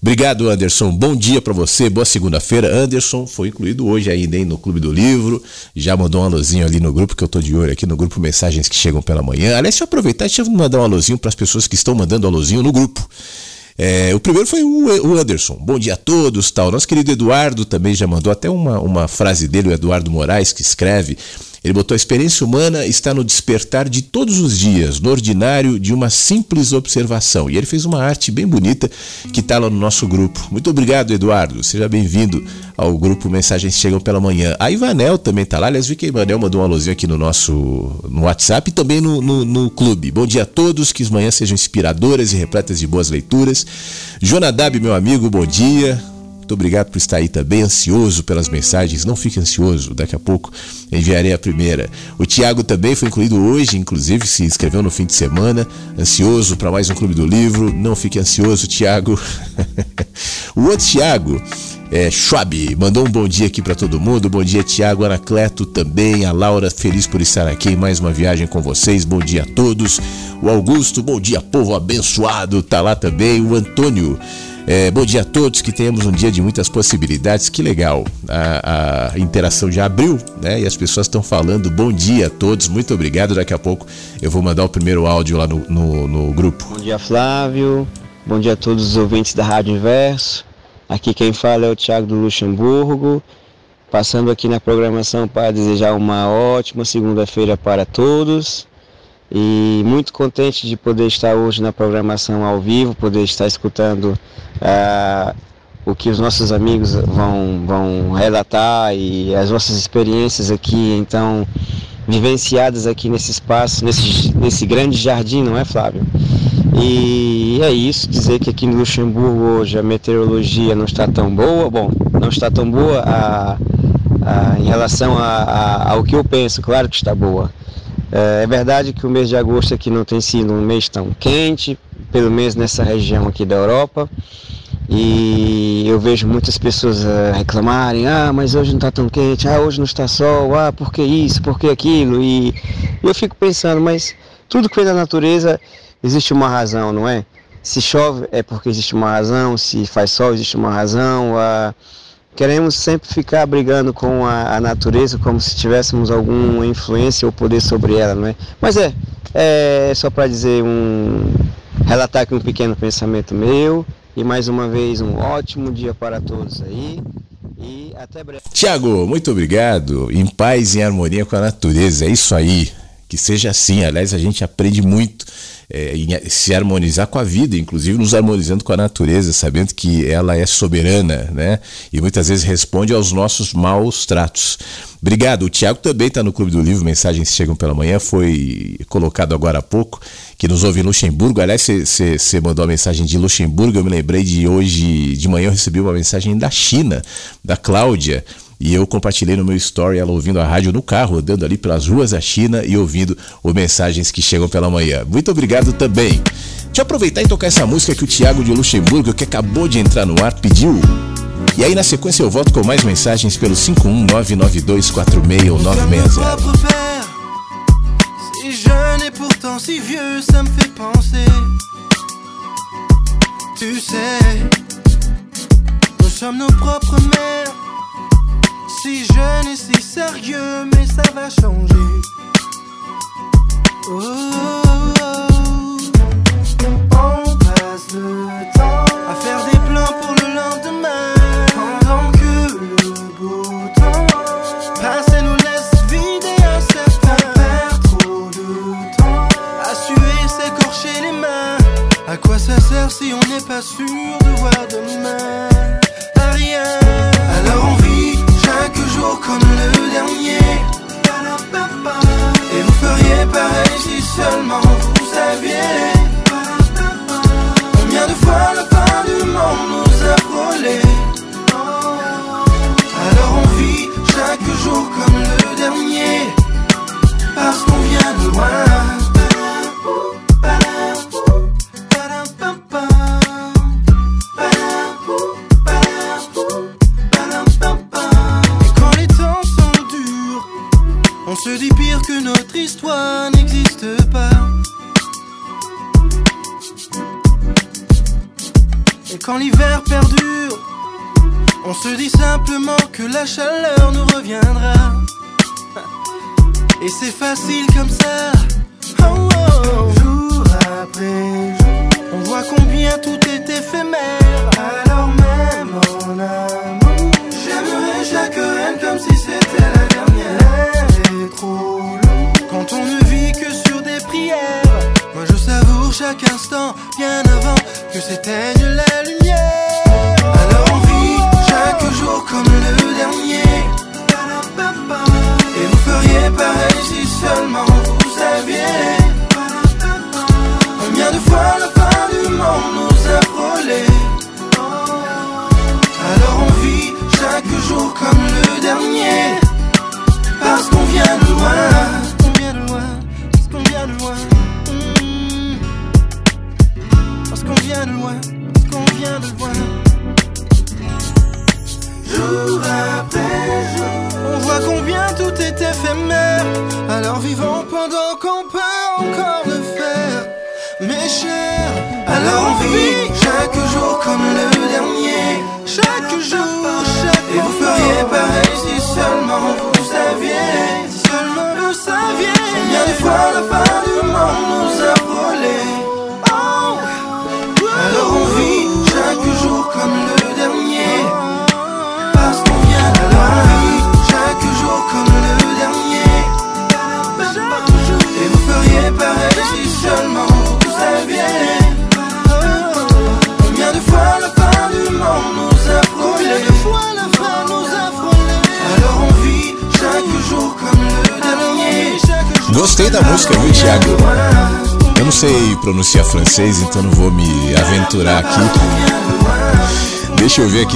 Obrigado, Anderson. Bom dia para você, boa segunda-feira. Anderson foi incluído hoje ainda hein, no Clube do Livro. Já mandou um alôzinho ali no grupo, que eu tô de olho aqui no grupo Mensagens que Chegam pela Manhã. Aliás, deixa eu aproveitar e mandar um alôzinho para as pessoas que estão mandando alôzinho no grupo. É, o primeiro foi o, Anderson. Bom dia a todos, tal. Nosso querido Eduardo também já mandou até uma, uma frase dele, o Eduardo Moraes, que escreve. Ele botou: a experiência humana está no despertar de todos os dias, no ordinário de uma simples observação. E ele fez uma arte bem bonita que está lá no nosso grupo. Muito obrigado, Eduardo. Seja bem-vindo ao grupo Mensagens Chegam pela Manhã. A Ivanel também está lá. Aliás, vi que a Ivanel mandou um alôzinho aqui no nosso no WhatsApp e também no, no, no clube. Bom dia a todos, que as manhãs sejam inspiradoras e repletas de boas leituras. Jonadab, meu amigo, bom dia. Muito obrigado por estar aí também, ansioso pelas mensagens. Não fique ansioso, daqui a pouco enviarei a primeira. O Tiago também foi incluído hoje, inclusive se inscreveu no fim de semana. Ansioso para mais um Clube do Livro. Não fique ansioso, Tiago. [LAUGHS] o outro Tiago é, Schwab mandou um bom dia aqui para todo mundo. Bom dia, Tiago Anacleto também. A Laura, feliz por estar aqui em mais uma viagem com vocês. Bom dia a todos. O Augusto, bom dia, povo abençoado, tá lá também. O Antônio. É, bom dia a todos, que tenhamos um dia de muitas possibilidades. Que legal. A, a interação já abriu, né? E as pessoas estão falando bom dia a todos. Muito obrigado. Daqui a pouco eu vou mandar o primeiro áudio lá no, no, no grupo. Bom dia, Flávio. Bom dia a todos os ouvintes da Rádio Inverso. Aqui quem fala é o Thiago do Luxemburgo. Passando aqui na programação para desejar uma ótima segunda-feira para todos e muito contente de poder estar hoje na programação ao vivo, poder estar escutando uh, o que os nossos amigos vão, vão relatar e as nossas experiências aqui, então, vivenciadas aqui nesse espaço, nesse, nesse grande jardim, não é, Flávio? E é isso, dizer que aqui no Luxemburgo hoje a meteorologia não está tão boa, bom, não está tão boa a, a, em relação a, ao que eu penso, claro que está boa é, é verdade que o mês de agosto aqui não tem sido um mês tão quente, pelo menos nessa região aqui da Europa. E eu vejo muitas pessoas uh, reclamarem, ah, mas hoje não está tão quente, ah, hoje não está sol, ah, por que isso, por que aquilo? E eu fico pensando, mas tudo que vem da natureza existe uma razão, não é? Se chove é porque existe uma razão, se faz sol existe uma razão. Uh, queremos sempre ficar brigando com a, a, natureza como se tivéssemos alguma influência ou poder sobre ela, não é? Mas é, é só para dizer um relatar aqui um pequeno pensamento meu e mais uma vez um ótimo dia para todos aí e até breve. Tiago, muito obrigado. Em paz e harmonia com a natureza, é isso aí. Que seja assim. Aliás, a gente aprende muito é, em se harmonizar com a vida, inclusive nos harmonizando com a natureza, sabendo que ela é soberana, né? E muitas vezes responde aos nossos maus tratos. Obrigado. O Tiago também está no Clube do Livro, mensagens chegam pela manhã, foi colocado agora há pouco, que nos ouve em Luxemburgo. Aliás, você mandou a mensagem de Luxemburgo, eu me lembrei de hoje de manhã eu recebi uma mensagem da China, da Cláudia. E eu compartilhei no meu story ela ouvindo a rádio no carro, andando ali pelas ruas da China e ouvindo os mensagens que chegam pela manhã. Muito obrigado também. Deixa eu aproveitar e tocar essa música que o Thiago de Luxemburgo, que acabou de entrar no ar, pediu. E aí na sequência eu volto com mais mensagens pelo 51992461960. Si jeune et si vieux, ça me fait penser. Tu sais, nous sommes nos propres mères. Si jeune et si sérieux, mais ça va changer. Oh, oh, oh. On passe le temps à faire des plans pour le lendemain. Pendant que le beau temps passe et nous laisse vider un certain. On perd trop de temps à suer, s'écorcher les mains. À quoi ça sert si on n'est pas sûr de voir demain? Comme le dernier. Et vous feriez pareil si seulement vous saviez. Combien de fois la fin du monde nous a frôlé.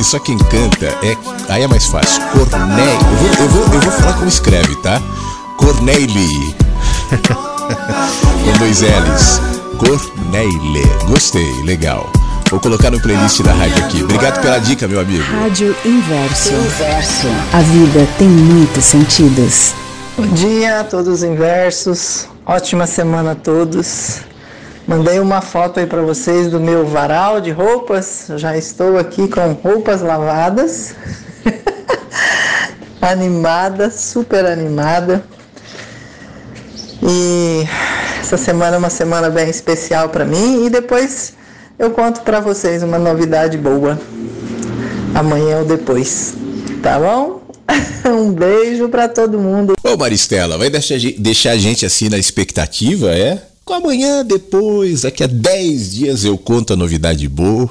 Só quem canta é. Aí é mais fácil. Corneille. Eu vou, eu vou, eu vou falar como escreve, tá? Corneille. [LAUGHS] Com dois L's. Corneille. Gostei, legal. Vou colocar no playlist da rádio aqui. Obrigado pela dica, meu amigo. Rádio Inverso. Inverso. A vida tem muitos sentidos. Bom dia a todos os inversos. Ótima semana a todos. Mandei uma foto aí para vocês do meu varal de roupas. Já estou aqui com roupas lavadas. [LAUGHS] animada, super animada. E essa semana é uma semana bem especial para mim e depois eu conto para vocês uma novidade boa. Amanhã ou depois. Tá bom? [LAUGHS] um beijo para todo mundo. Ô Maristela, vai deixar, deixar a gente assim na expectativa, é? Amanhã, depois, daqui a 10 dias eu conto a novidade boa.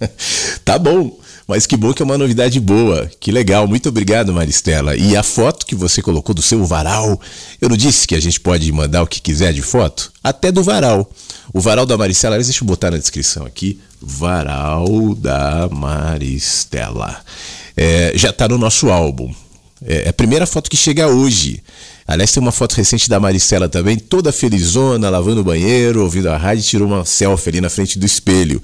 [LAUGHS] tá bom. Mas que bom que é uma novidade boa. Que legal. Muito obrigado, Maristela. E a foto que você colocou do seu varal, eu não disse que a gente pode mandar o que quiser de foto? Até do varal. O varal da Maristela, deixa eu botar na descrição aqui. Varal da Maristela. É, já está no nosso álbum. É, é a primeira foto que chega hoje. Aliás, tem uma foto recente da Maricela também, toda felizona, lavando o banheiro, ouvindo a rádio, tirou uma selfie ali na frente do espelho.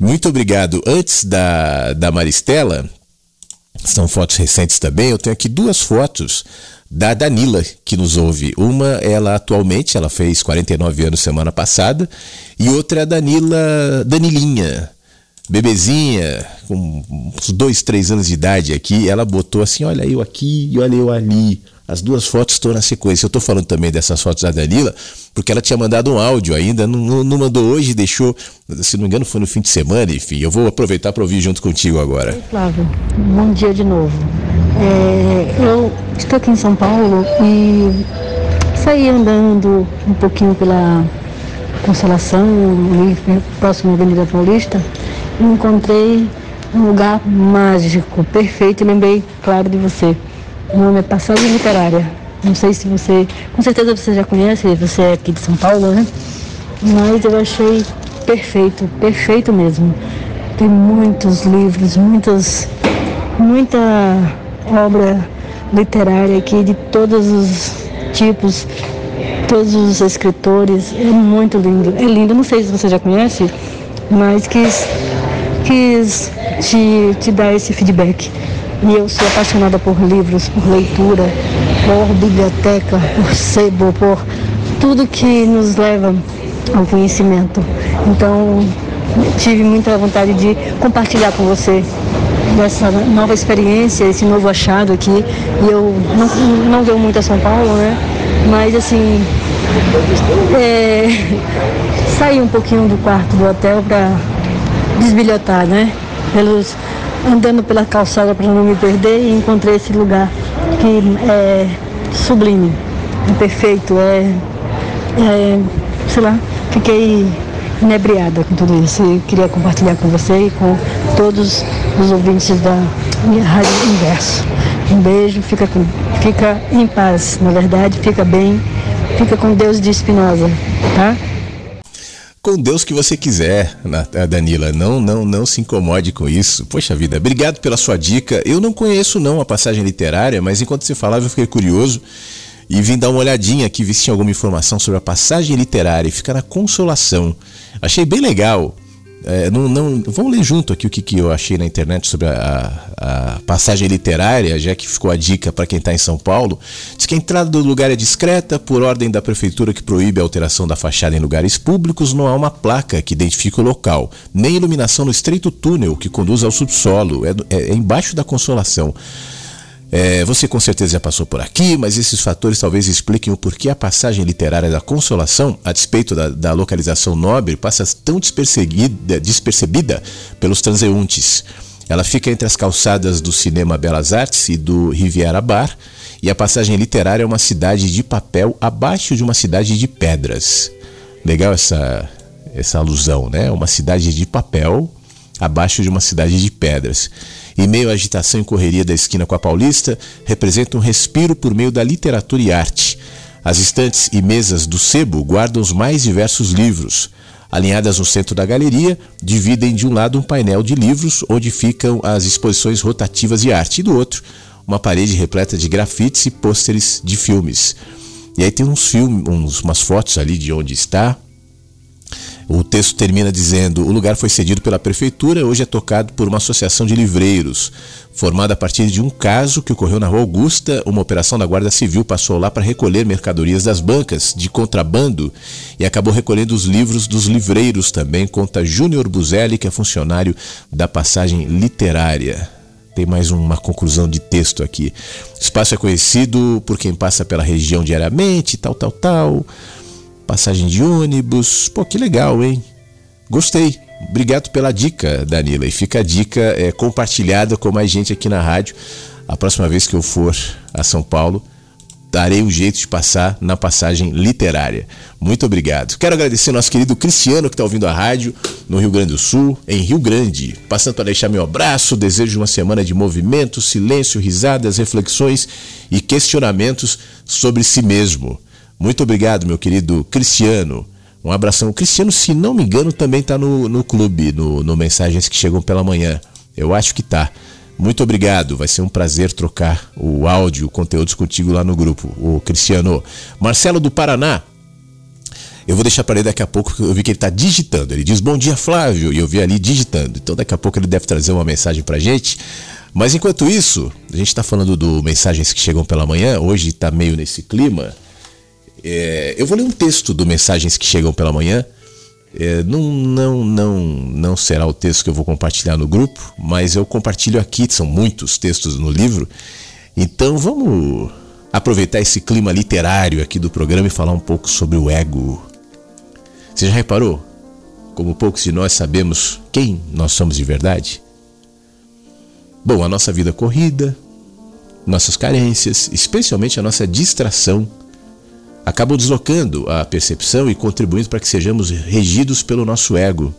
Muito obrigado. Antes da, da Maristela, são fotos recentes também, eu tenho aqui duas fotos da Danila, que nos ouve. Uma, ela atualmente, ela fez 49 anos semana passada, e outra é a Danila, Danilinha, bebezinha, com uns dois, três anos de idade aqui, ela botou assim, olha eu aqui e olha eu ali. As duas fotos estão na sequência. Eu estou falando também dessas fotos da Danila, porque ela tinha mandado um áudio ainda, não, não mandou hoje, deixou, se não me engano, foi no fim de semana, enfim. Eu vou aproveitar para ouvir junto contigo agora. Oi, Flávio, bom dia de novo. É, eu estou aqui em São Paulo e saí andando um pouquinho pela Consolação, ali próximo à Avenida Paulista, e encontrei um lugar mágico, perfeito, e lembrei, claro, de você. O nome é Literária. Não sei se você. Com certeza você já conhece, você é aqui de São Paulo, né? Mas eu achei perfeito, perfeito mesmo. Tem muitos livros, muitas, muita obra literária aqui de todos os tipos, todos os escritores. É muito lindo. É lindo, não sei se você já conhece, mas quis, quis te, te dar esse feedback. E eu sou apaixonada por livros, por leitura, por biblioteca, por sebo, por tudo que nos leva ao conhecimento. Então, tive muita vontade de compartilhar com você dessa nova experiência, esse novo achado aqui. E eu não, não venho muito a São Paulo, né? Mas assim, é, saí um pouquinho do quarto do hotel para desbilhotar, né? Pelos andando pela calçada para não me perder e encontrei esse lugar que é sublime, é perfeito, é, é sei lá, fiquei inebriada com tudo isso e queria compartilhar com você e com todos os ouvintes da Rádio Inverso. Um beijo, fica, com, fica em paz, na verdade, fica bem, fica com Deus de Espinosa, tá? Com Deus que você quiser, Danila. Não, não, não se incomode com isso. Poxa vida, obrigado pela sua dica. Eu não conheço não a passagem literária, mas enquanto você falava eu fiquei curioso e vim dar uma olhadinha aqui, ver se tinha alguma informação sobre a passagem literária e fica na Consolação. Achei bem legal. É, não, não, vamos ler junto aqui o que, que eu achei na internet sobre a, a, a passagem literária, já que ficou a dica para quem está em São Paulo. Diz que a entrada do lugar é discreta, por ordem da prefeitura que proíbe a alteração da fachada em lugares públicos, não há uma placa que identifique o local, nem iluminação no estreito túnel que conduz ao subsolo, é, é, é embaixo da consolação. É, você com certeza já passou por aqui, mas esses fatores talvez expliquem o porquê a passagem literária da Consolação, a despeito da, da localização nobre, passa tão despercebida pelos transeuntes. Ela fica entre as calçadas do Cinema Belas Artes e do Riviera Bar, e a passagem literária é uma cidade de papel abaixo de uma cidade de pedras. Legal essa, essa alusão, né? Uma cidade de papel abaixo de uma cidade de pedras. Em meio à agitação e correria da esquina com a Paulista, representa um respiro por meio da literatura e arte. As estantes e mesas do sebo guardam os mais diversos livros. Alinhadas no centro da galeria, dividem de um lado um painel de livros onde ficam as exposições rotativas de arte, e do outro, uma parede repleta de grafites e pôsteres de filmes. E aí tem uns filmes, uns, umas fotos ali de onde está, o texto termina dizendo: o lugar foi cedido pela prefeitura, hoje é tocado por uma associação de livreiros. Formada a partir de um caso que ocorreu na Rua Augusta, uma operação da Guarda Civil passou lá para recolher mercadorias das bancas de contrabando e acabou recolhendo os livros dos livreiros também, conta Júnior Buzelli, que é funcionário da passagem literária. Tem mais uma conclusão de texto aqui. O espaço é conhecido por quem passa pela região diariamente, tal, tal, tal passagem de ônibus. Pô, que legal, hein? Gostei. Obrigado pela dica, Danila. E fica a dica é, compartilhada com mais gente aqui na rádio. A próxima vez que eu for a São Paulo, darei um jeito de passar na passagem literária. Muito obrigado. Quero agradecer ao nosso querido Cristiano que está ouvindo a rádio no Rio Grande do Sul, em Rio Grande. Passando para deixar meu abraço, desejo uma semana de movimento, silêncio, risadas, reflexões e questionamentos sobre si mesmo. Muito obrigado, meu querido Cristiano. Um abração. O Cristiano, se não me engano, também está no, no clube, no, no Mensagens que Chegam pela Manhã. Eu acho que tá. Muito obrigado, vai ser um prazer trocar o áudio, conteúdos contigo lá no grupo, o Cristiano. Marcelo do Paraná, eu vou deixar para ele daqui a pouco, eu vi que ele está digitando. Ele diz bom dia, Flávio, e eu vi ali digitando. Então daqui a pouco ele deve trazer uma mensagem para gente. Mas enquanto isso, a gente está falando do mensagens que chegam pela manhã, hoje está meio nesse clima. É, eu vou ler um texto do mensagens que chegam pela manhã é, não, não, não, não será o texto que eu vou compartilhar no grupo, mas eu compartilho aqui, são muitos textos no livro. Então vamos aproveitar esse clima literário aqui do programa e falar um pouco sobre o ego. Você já reparou como poucos de nós sabemos quem nós somos de verdade? Bom, a nossa vida corrida, nossas carências, especialmente a nossa distração acabam deslocando a percepção e contribuindo para que sejamos regidos pelo nosso ego.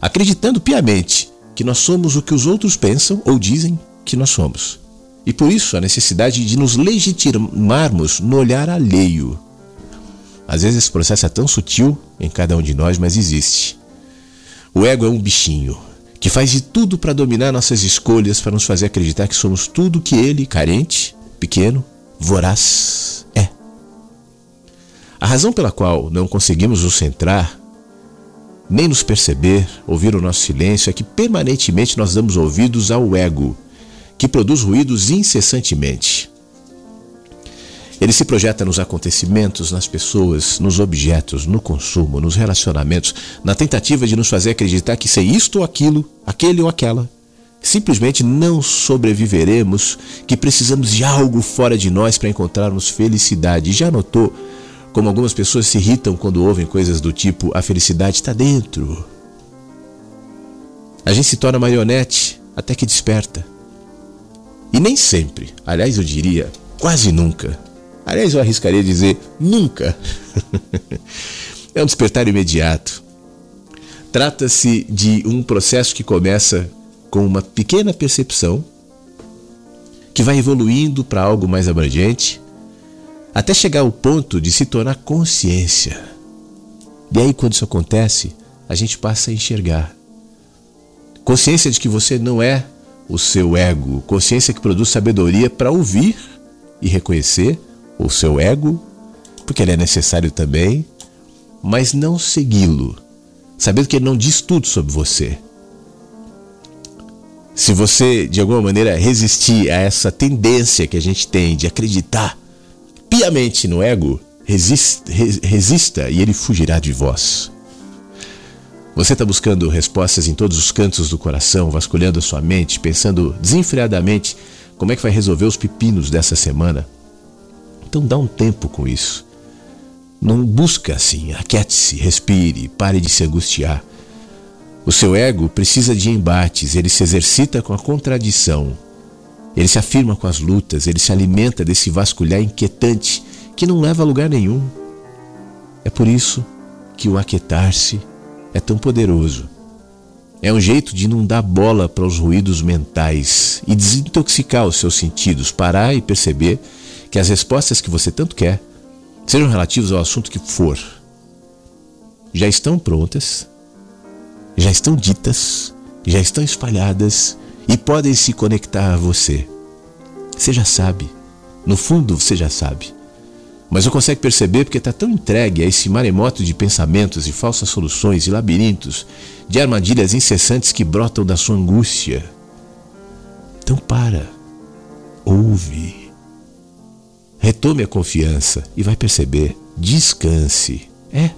Acreditando piamente que nós somos o que os outros pensam ou dizem que nós somos. E por isso a necessidade de nos legitimarmos no olhar alheio. Às vezes esse processo é tão sutil em cada um de nós, mas existe. O ego é um bichinho que faz de tudo para dominar nossas escolhas, para nos fazer acreditar que somos tudo que ele, carente, pequeno, voraz, é. A razão pela qual não conseguimos nos centrar, nem nos perceber, ouvir o nosso silêncio, é que permanentemente nós damos ouvidos ao ego, que produz ruídos incessantemente. Ele se projeta nos acontecimentos, nas pessoas, nos objetos, no consumo, nos relacionamentos, na tentativa de nos fazer acreditar que ser isto ou aquilo, aquele ou aquela, simplesmente não sobreviveremos, que precisamos de algo fora de nós para encontrarmos felicidade. Já notou como algumas pessoas se irritam quando ouvem coisas do tipo: a felicidade está dentro. A gente se torna marionete até que desperta. E nem sempre, aliás, eu diria quase nunca. Aliás, eu arriscaria dizer nunca. [LAUGHS] é um despertar imediato. Trata-se de um processo que começa com uma pequena percepção, que vai evoluindo para algo mais abrangente, até chegar ao ponto de se tornar consciência. E aí, quando isso acontece, a gente passa a enxergar. Consciência de que você não é o seu ego, consciência que produz sabedoria para ouvir e reconhecer o seu ego, porque ele é necessário também, mas não segui-lo, sabendo que ele não diz tudo sobre você. Se você, de alguma maneira, resistir a essa tendência que a gente tem de acreditar piamente no ego, resista, resista e ele fugirá de vós. Você está buscando respostas em todos os cantos do coração, vasculhando a sua mente, pensando desenfreadamente como é que vai resolver os pepinos dessa semana. Então dá um tempo com isso. Não busca assim, aquiete-se, respire, pare de se angustiar. O seu ego precisa de embates, ele se exercita com a contradição, ele se afirma com as lutas, ele se alimenta desse vasculhar inquietante que não leva a lugar nenhum. É por isso que o aquietar-se é tão poderoso. É um jeito de não dar bola para os ruídos mentais e desintoxicar os seus sentidos, parar e perceber que as respostas que você tanto quer, sejam relativas ao assunto que for, já estão prontas, já estão ditas, já estão espalhadas e podem se conectar a você. Você já sabe. No fundo, você já sabe. Mas não consegue perceber porque está tão entregue a esse maremoto de pensamentos e falsas soluções e labirintos, de armadilhas incessantes que brotam da sua angústia. Então para, ouve, retome a confiança e vai perceber. Descanse. É,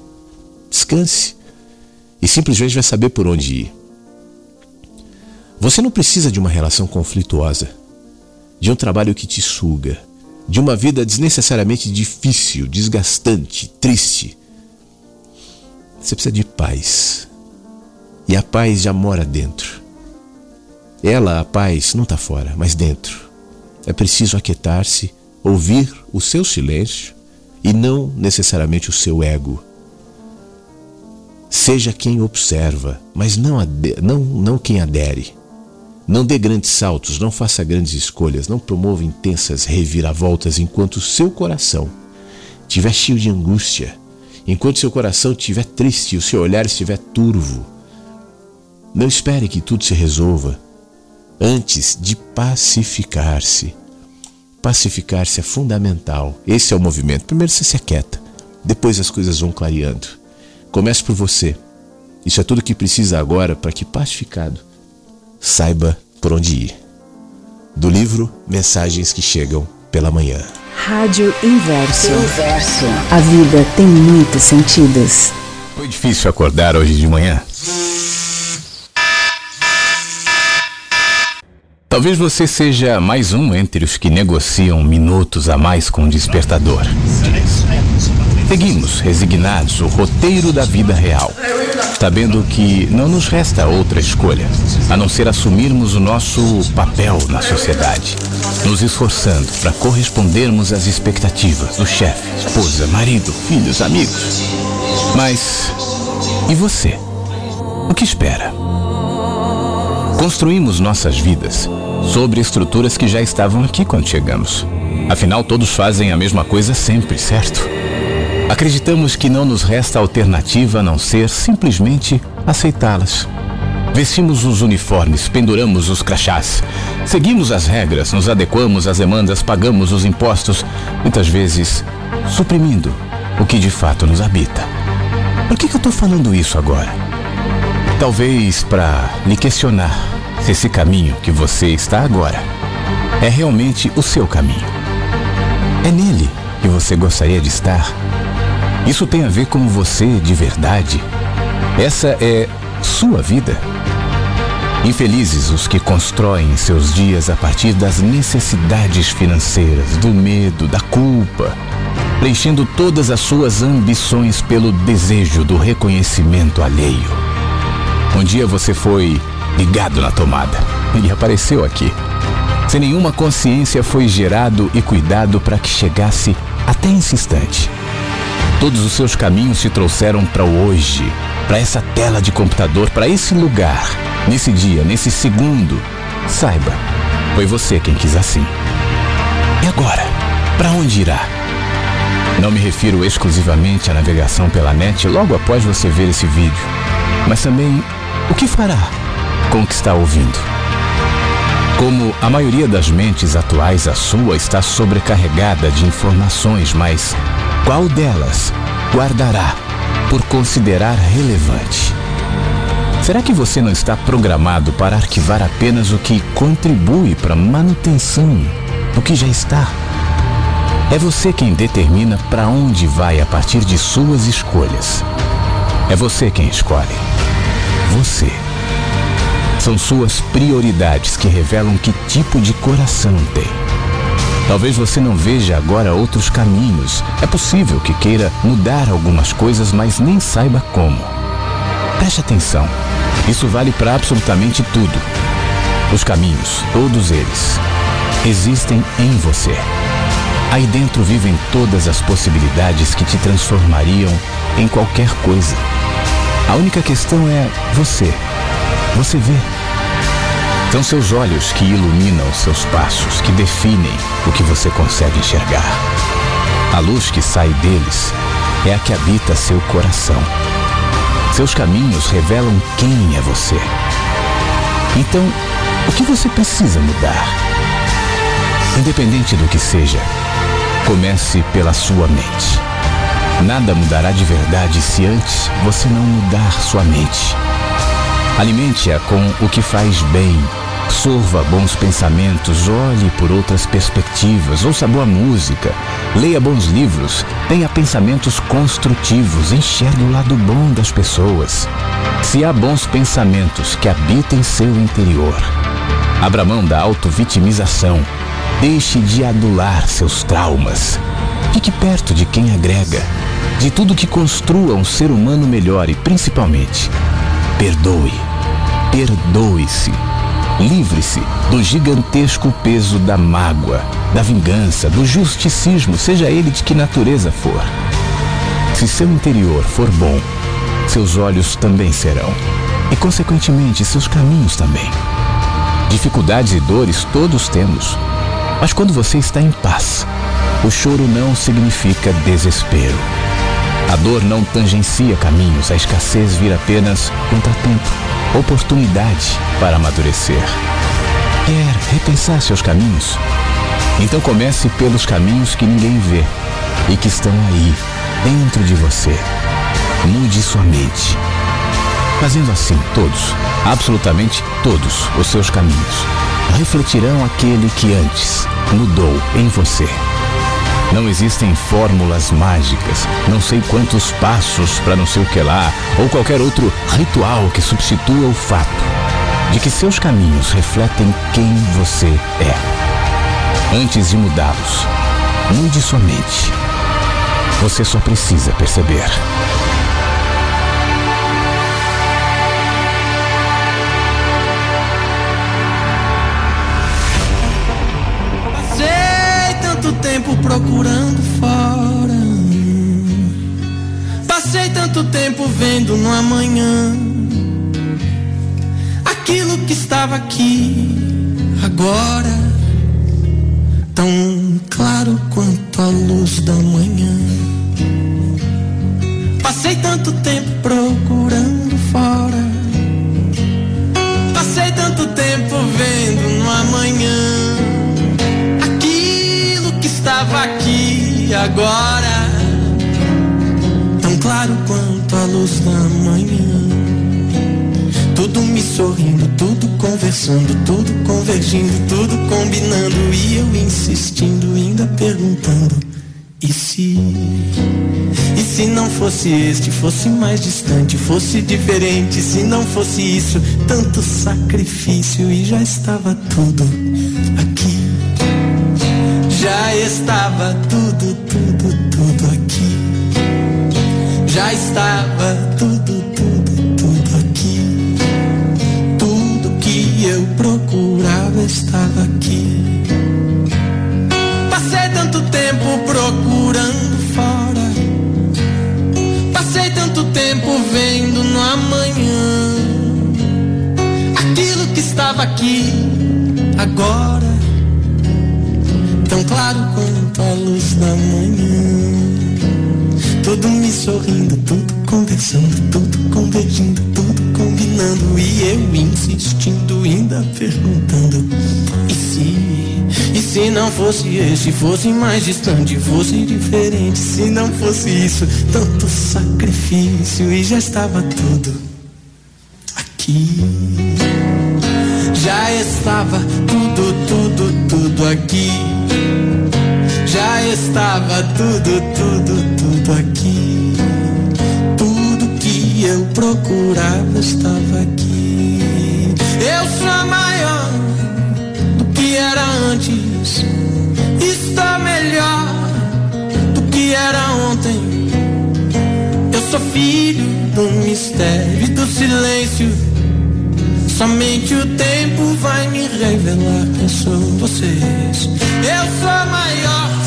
descanse. E simplesmente vai saber por onde ir. Você não precisa de uma relação conflituosa, de um trabalho que te suga, de uma vida desnecessariamente difícil, desgastante, triste. Você precisa de paz. E a paz já mora dentro. Ela, a paz, não está fora, mas dentro. É preciso aquietar-se, ouvir o seu silêncio e não necessariamente o seu ego. Seja quem observa, mas não, não, não quem adere. Não dê grandes saltos, não faça grandes escolhas, não promova intensas reviravoltas enquanto o seu coração estiver cheio de angústia, enquanto seu coração estiver triste e o seu olhar estiver turvo. Não espere que tudo se resolva antes de pacificar-se. Pacificar-se é fundamental. Esse é o movimento. Primeiro você se aquieta, depois as coisas vão clareando. Comece por você. Isso é tudo que precisa agora para que, pacificado, saiba por onde ir. Do livro Mensagens que Chegam pela Manhã. Rádio Inverso. Inverso. A vida tem muitos sentidos. Foi difícil acordar hoje de manhã? Talvez você seja mais um entre os que negociam minutos a mais com o despertador. Seguimos resignados o roteiro da vida real, sabendo que não nos resta outra escolha a não ser assumirmos o nosso papel na sociedade, nos esforçando para correspondermos às expectativas do chefe, esposa, marido, filhos, amigos. Mas e você? O que espera? Construímos nossas vidas sobre estruturas que já estavam aqui quando chegamos. Afinal, todos fazem a mesma coisa sempre, certo? Acreditamos que não nos resta alternativa a não ser simplesmente aceitá-las. Vestimos os uniformes, penduramos os crachás, seguimos as regras, nos adequamos às demandas, pagamos os impostos, muitas vezes suprimindo o que de fato nos habita. Por que, que eu estou falando isso agora? Talvez para lhe questionar se esse caminho que você está agora é realmente o seu caminho. É nele que você gostaria de estar? Isso tem a ver com você de verdade? Essa é sua vida? Infelizes os que constroem seus dias a partir das necessidades financeiras, do medo, da culpa, preenchendo todas as suas ambições pelo desejo do reconhecimento alheio. Um dia você foi ligado na tomada [LAUGHS] e apareceu aqui. Sem nenhuma consciência foi gerado e cuidado para que chegasse até esse instante. Todos os seus caminhos te trouxeram para hoje, para essa tela de computador, para esse lugar, nesse dia, nesse segundo. Saiba, foi você quem quis assim. E agora, para onde irá? Não me refiro exclusivamente à navegação pela net logo após você ver esse vídeo, mas também o que fará com o que está ouvindo. Como a maioria das mentes atuais, a sua está sobrecarregada de informações, mas qual delas guardará por considerar relevante? Será que você não está programado para arquivar apenas o que contribui para a manutenção do que já está? É você quem determina para onde vai a partir de suas escolhas. É você quem escolhe. Você. São suas prioridades que revelam que tipo de coração tem. Talvez você não veja agora outros caminhos. É possível que queira mudar algumas coisas, mas nem saiba como. Preste atenção. Isso vale para absolutamente tudo. Os caminhos, todos eles, existem em você. Aí dentro vivem todas as possibilidades que te transformariam em qualquer coisa. A única questão é você. Você vê. São seus olhos que iluminam seus passos, que definem o que você consegue enxergar. A luz que sai deles é a que habita seu coração. Seus caminhos revelam quem é você. Então, o que você precisa mudar? Independente do que seja, comece pela sua mente. Nada mudará de verdade se antes você não mudar sua mente. Alimente-a com o que faz bem. Sorva bons pensamentos, olhe por outras perspectivas, ouça boa música, leia bons livros, tenha pensamentos construtivos, enxergue o lado bom das pessoas. Se há bons pensamentos que habitem seu interior, abra mão da autovitimização, deixe de adular seus traumas. Fique perto de quem agrega, de tudo que construa um ser humano melhor e, principalmente, perdoe. Perdoe-se. Livre-se do gigantesco peso da mágoa, da vingança, do justicismo, seja ele de que natureza for. Se seu interior for bom, seus olhos também serão, e consequentemente seus caminhos também. Dificuldades e dores todos temos, mas quando você está em paz, o choro não significa desespero. A dor não tangencia caminhos, a escassez vira apenas contratempo, oportunidade para amadurecer. Quer repensar seus caminhos? Então comece pelos caminhos que ninguém vê e que estão aí, dentro de você. Mude sua mente. Fazendo assim, todos, absolutamente todos os seus caminhos refletirão aquele que antes mudou em você. Não existem fórmulas mágicas, não sei quantos passos para não sei o que lá, ou qualquer outro ritual que substitua o fato de que seus caminhos refletem quem você é. Antes de mudá-los, mude sua mente. Você só precisa perceber. Procurando fora. Passei tanto tempo vendo no amanhã aquilo que estava aqui agora, tão claro quanto a luz da manhã. Passei tanto tempo procurando fora. Passei tanto tempo vendo no amanhã estava aqui agora, tão claro quanto a luz da manhã. Tudo me sorrindo, tudo conversando, tudo convergindo, tudo combinando e eu insistindo, ainda perguntando: e se? E se não fosse este, fosse mais distante, fosse diferente, se não fosse isso, tanto sacrifício e já estava tudo aqui. Já estava tudo, tudo, tudo aqui. Já estava tudo, tudo, tudo aqui. Tudo que eu procurava estava aqui. Passei tanto tempo procurando fora. Passei tanto tempo vendo no amanhã. Aquilo que estava aqui agora. Tão claro quanto a luz da manhã. Tudo me sorrindo, tudo conversando, tudo convergindo, tudo combinando. E eu insistindo, ainda perguntando: e se? E se não fosse esse, fosse mais distante, fosse diferente? Se não fosse isso, tanto sacrifício e já estava tudo aqui. Já estava tudo, tudo, tudo aqui. Já estava tudo, tudo, tudo aqui. Tudo que eu procurava estava aqui. Eu sou maior do que era antes. Estou melhor do que era ontem. Eu sou filho do mistério e do silêncio. Somente o tempo vai me revelar quem são vocês. Eu sou maior.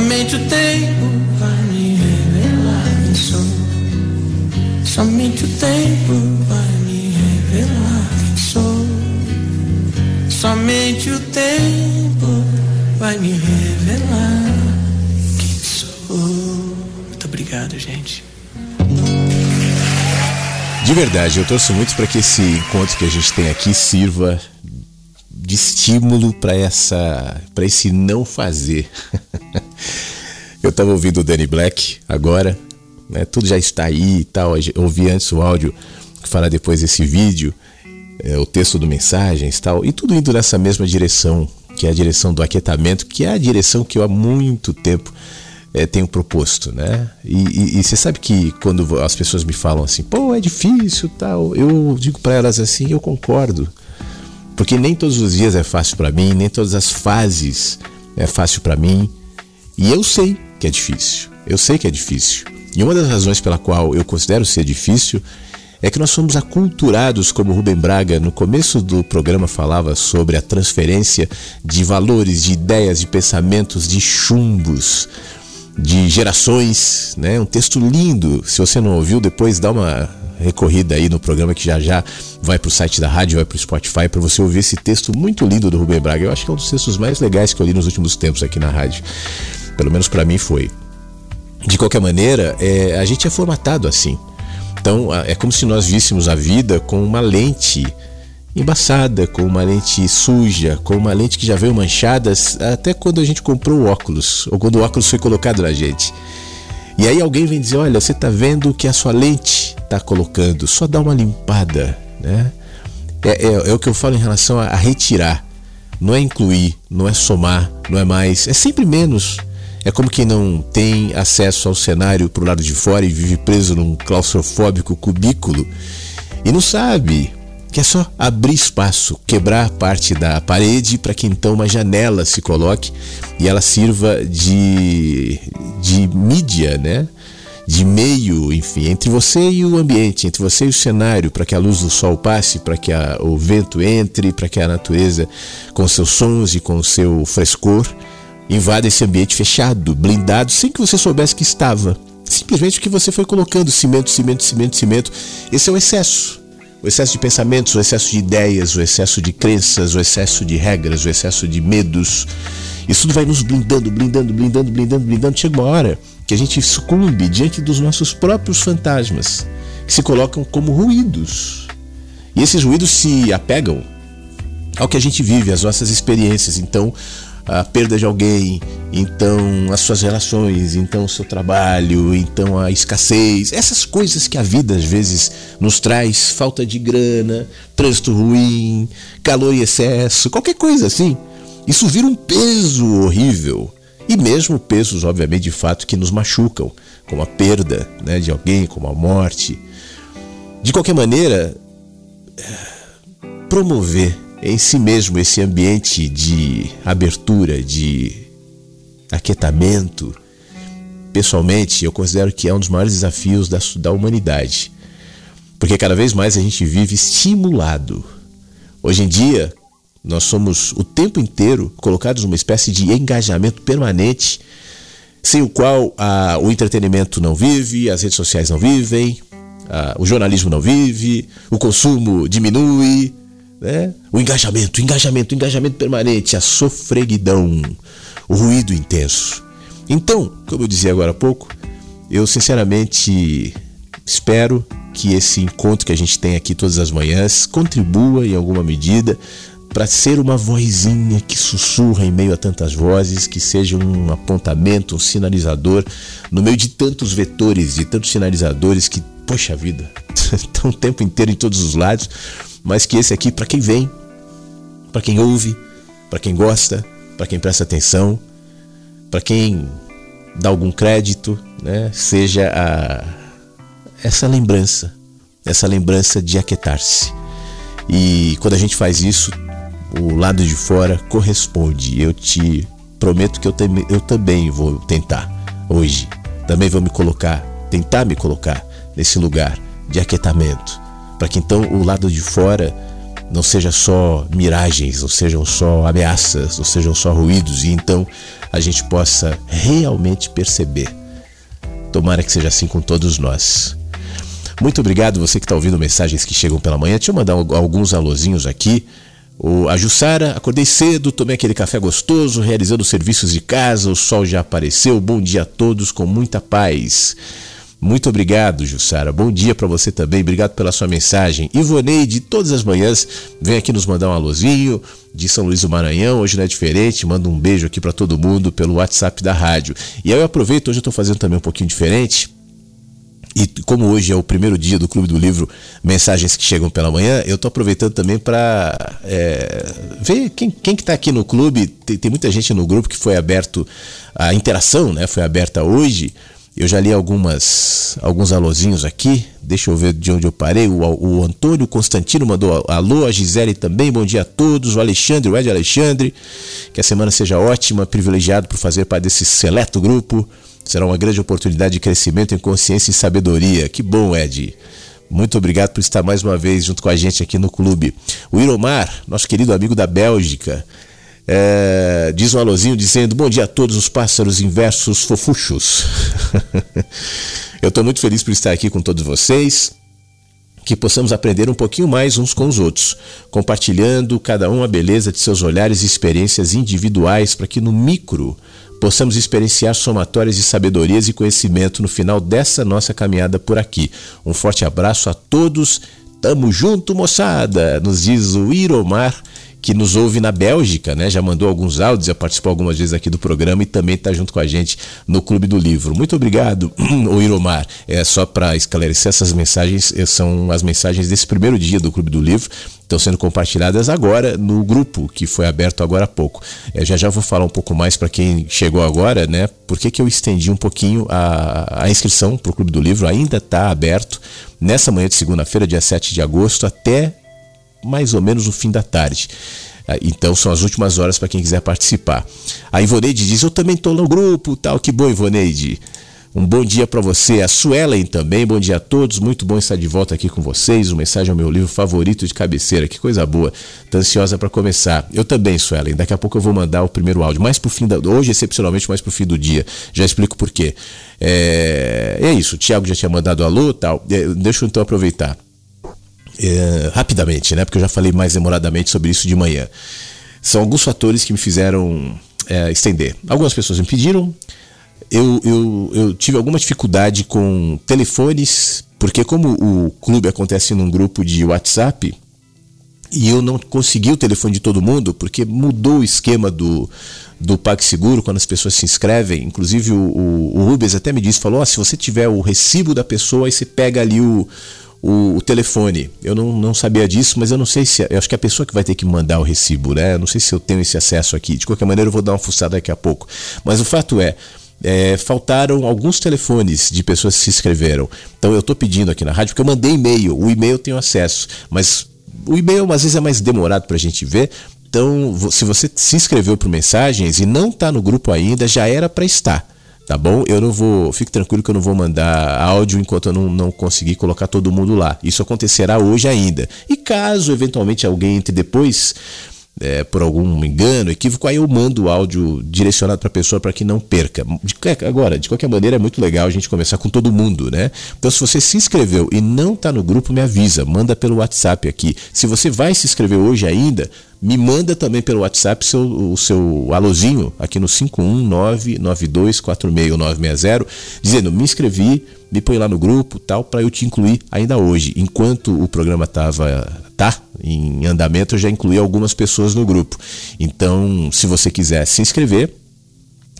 Somente o tempo vai me revelar quem sou. Somente o tempo vai me revelar quem sou. Somente o tempo vai me revelar quem sou. Muito obrigado, gente. De verdade, eu torço muito para que esse encontro que a gente tem aqui sirva de estímulo para essa, para esse não fazer. Estava ouvindo o Danny Black agora, né? Tudo já está aí e tal. Ouvi antes o áudio que fala depois desse vídeo, é, o texto do mensagens e tal, e tudo indo nessa mesma direção, que é a direção do aquietamento, que é a direção que eu há muito tempo é, tenho proposto, né? E, e, você sabe que quando as pessoas me falam assim, pô, é difícil, tal, eu digo para elas assim, eu concordo, porque nem todos os dias é fácil para mim, nem todas as fases é fácil para mim, e eu sei que é difícil, eu sei que é difícil. E uma das razões pela qual eu considero ser difícil é que nós somos aculturados, como Rubem Braga no começo do programa falava sobre a transferência de valores, de ideias, de pensamentos, de chumbos, de gerações, né? Um texto lindo. Se você não ouviu, depois dá uma recorrida aí no programa que já já vai para o site da rádio, vai para o Spotify para você ouvir esse texto muito lindo do Rubem Braga. Eu acho que é um dos textos mais legais que eu li nos últimos tempos aqui na rádio. Pelo menos para mim foi. De qualquer maneira, é, a gente é formatado assim. Então é como se nós víssemos a vida com uma lente embaçada, com uma lente suja, com uma lente que já veio manchada até quando a gente comprou o óculos, ou quando o óculos foi colocado na gente. E aí alguém vem dizer, olha, você está vendo que a sua lente está colocando, só dá uma limpada, né? É, é, é, o que eu falo em relação a, a retirar. Não é incluir, não é somar, não é mais, é sempre menos. É como quem não tem acesso ao cenário pro lado de fora e vive preso num claustrofóbico cubículo e não sabe que é só abrir espaço, quebrar parte da parede para que então uma janela se coloque e ela sirva de, de mídia, né? de meio, enfim, entre você e o ambiente, entre você e o cenário, para que a luz do sol passe, para que a, o vento entre, para que a natureza, com seus sons e com seu frescor, invada esse ambiente fechado, blindado, sem que você soubesse que estava. Simplesmente porque você foi colocando cimento, cimento, cimento, cimento. Esse é o excesso. O excesso de pensamentos, o excesso de ideias, o excesso de crenças, o excesso de regras, o excesso de medos. Isso tudo vai nos blindando, blindando, blindando, blindando, blindando. Chega uma hora que a gente sucumbe diante dos nossos próprios fantasmas, que se colocam como ruídos. E esses ruídos se apegam ao que a gente vive, às nossas experiências. Então, a perda de alguém, então as suas relações, então o seu trabalho, então a escassez, essas coisas que a vida às vezes nos traz, falta de grana, trânsito ruim, calor e excesso, qualquer coisa assim. Isso vira um peso horrível. E mesmo pesos, obviamente, de fato, que nos machucam, como a perda né, de alguém, como a morte. De qualquer maneira, promover em si mesmo esse ambiente de abertura, de aquietamento, pessoalmente, eu considero que é um dos maiores desafios da, da humanidade. Porque cada vez mais a gente vive estimulado. Hoje em dia, nós somos o tempo inteiro colocados numa espécie de engajamento permanente, sem o qual a, o entretenimento não vive, as redes sociais não vivem, a, o jornalismo não vive, o consumo diminui, né? O engajamento, engajamento, engajamento permanente, a sofreguidão, o ruído intenso. Então, como eu dizia agora há pouco, eu sinceramente espero que esse encontro que a gente tem aqui todas as manhãs contribua em alguma medida para ser uma vozinha que sussurra em meio a tantas vozes, que seja um apontamento, um sinalizador, no meio de tantos vetores, de tantos sinalizadores que, poxa vida, [LAUGHS] estão o tempo inteiro em todos os lados mas que esse aqui para quem vem, para quem ouve, para quem gosta, para quem presta atenção, para quem dá algum crédito, né, seja a, essa lembrança, essa lembrança de aquietar-se. E quando a gente faz isso, o lado de fora corresponde. Eu te prometo que eu, eu também vou tentar hoje. Também vou me colocar, tentar me colocar nesse lugar de aquietamento para que então o lado de fora não seja só miragens, não sejam só ameaças, não sejam só ruídos, e então a gente possa realmente perceber. Tomara que seja assim com todos nós. Muito obrigado você que está ouvindo mensagens que chegam pela manhã. Deixa eu mandar alguns alôzinhos aqui. O, a Jussara, acordei cedo, tomei aquele café gostoso, realizando serviços de casa, o sol já apareceu. Bom dia a todos, com muita paz. Muito obrigado, Jussara. Bom dia para você também. Obrigado pela sua mensagem. Ivoneide, todas as manhãs, vem aqui nos mandar um alôzinho de São Luís do Maranhão. Hoje não é diferente. Manda um beijo aqui para todo mundo pelo WhatsApp da rádio. E aí eu aproveito, hoje eu estou fazendo também um pouquinho diferente. E como hoje é o primeiro dia do Clube do Livro Mensagens que Chegam pela Manhã, eu estou aproveitando também para é, ver quem, quem que está aqui no clube. Tem, tem, muita gente no grupo que foi aberto, a interação né, foi aberta hoje. Eu já li algumas, alguns alôzinhos aqui. Deixa eu ver de onde eu parei. O, o Antônio Constantino mandou alô, a Gisele também. Bom dia a todos. O Alexandre, o Ed Alexandre. Que a semana seja ótima, privilegiado por fazer parte desse seleto grupo. Será uma grande oportunidade de crescimento em consciência e sabedoria. Que bom, Ed. Muito obrigado por estar mais uma vez junto com a gente aqui no clube. O Iromar, nosso querido amigo da Bélgica, é, diz um alôzinho dizendo: Bom dia a todos os pássaros inversos fofuchos. [LAUGHS] Eu estou muito feliz por estar aqui com todos vocês. Que possamos aprender um pouquinho mais uns com os outros, compartilhando cada um a beleza de seus olhares e experiências individuais para que no micro possamos experienciar somatórias de sabedorias e conhecimento no final dessa nossa caminhada por aqui. Um forte abraço a todos. Tamo junto, moçada, nos diz o Iromar que nos ouve na Bélgica, né? Já mandou alguns áudios, já participou algumas vezes aqui do programa e também está junto com a gente no Clube do Livro. Muito obrigado, [CLEARS THROAT] o Iromar. É só para esclarecer essas mensagens, eh, são as mensagens desse primeiro dia do Clube do Livro estão sendo compartilhadas agora no grupo que foi aberto agora há pouco. Eu já já vou falar um pouco mais para quem chegou agora, né? Por que, que eu estendi um pouquinho a, a inscrição para o Clube do Livro? Ainda está aberto nessa manhã de segunda-feira, dia 7 de agosto, até mais ou menos no fim da tarde. Ah, então são as últimas horas para quem quiser participar. A Ivoneide diz: Eu também estou no grupo, tal. Que bom, Ivoneide. Um bom dia para você. A Suelen também, bom dia a todos. Muito bom estar de volta aqui com vocês. Uma mensagem ao meu livro favorito de cabeceira. Que coisa boa. Tô ansiosa para começar. Eu também, Suelen. Daqui a pouco eu vou mandar o primeiro áudio. Mais pro fim da. Hoje, excepcionalmente, mais pro fim do dia. Já explico por quê. É, é isso. O Thiago já tinha mandado alô tal. É, deixa eu então aproveitar. É, rapidamente, né? Porque eu já falei mais demoradamente sobre isso de manhã. São alguns fatores que me fizeram é, estender. Algumas pessoas me pediram, eu, eu, eu tive alguma dificuldade com telefones, porque como o clube acontece num grupo de WhatsApp, e eu não consegui o telefone de todo mundo, porque mudou o esquema do, do PagSeguro quando as pessoas se inscrevem. Inclusive o, o, o Rubens até me disse, falou, oh, se você tiver o recibo da pessoa, aí você pega ali o, o, o, telefone. Eu não, não sabia disso, mas eu não sei se. Eu acho que é a pessoa que vai ter que mandar o recibo, né? Eu não sei se eu tenho esse acesso aqui. De qualquer maneira, eu vou dar uma fuçada daqui a pouco. Mas o fato é, é, faltaram alguns telefones de pessoas que se inscreveram. Então eu estou pedindo aqui na rádio, porque eu mandei e-mail, o e-mail eu tenho acesso, mas o e-mail às vezes é mais demorado para a gente ver. Então, se você se inscreveu por mensagens e não está no grupo ainda, já era para estar. Tá bom? Eu não vou. Fique tranquilo que eu não vou mandar áudio enquanto eu não, não conseguir colocar todo mundo lá. Isso acontecerá hoje ainda. E caso eventualmente alguém entre depois, é, por algum engano, equívoco, aí eu mando o áudio direcionado para a pessoa para que não perca. De, agora, de qualquer maneira, é muito legal a gente conversar com todo mundo, né? Então, se você se inscreveu e não está no grupo, me avisa, manda pelo WhatsApp aqui. Se você vai se inscrever hoje ainda, me manda também pelo WhatsApp seu, o seu alôzinho aqui no 51992469960, dizendo me inscrevi, me põe lá no grupo, tal, para eu te incluir ainda hoje. Enquanto o programa tava tá em andamento, eu já incluí algumas pessoas no grupo. Então, se você quiser se inscrever,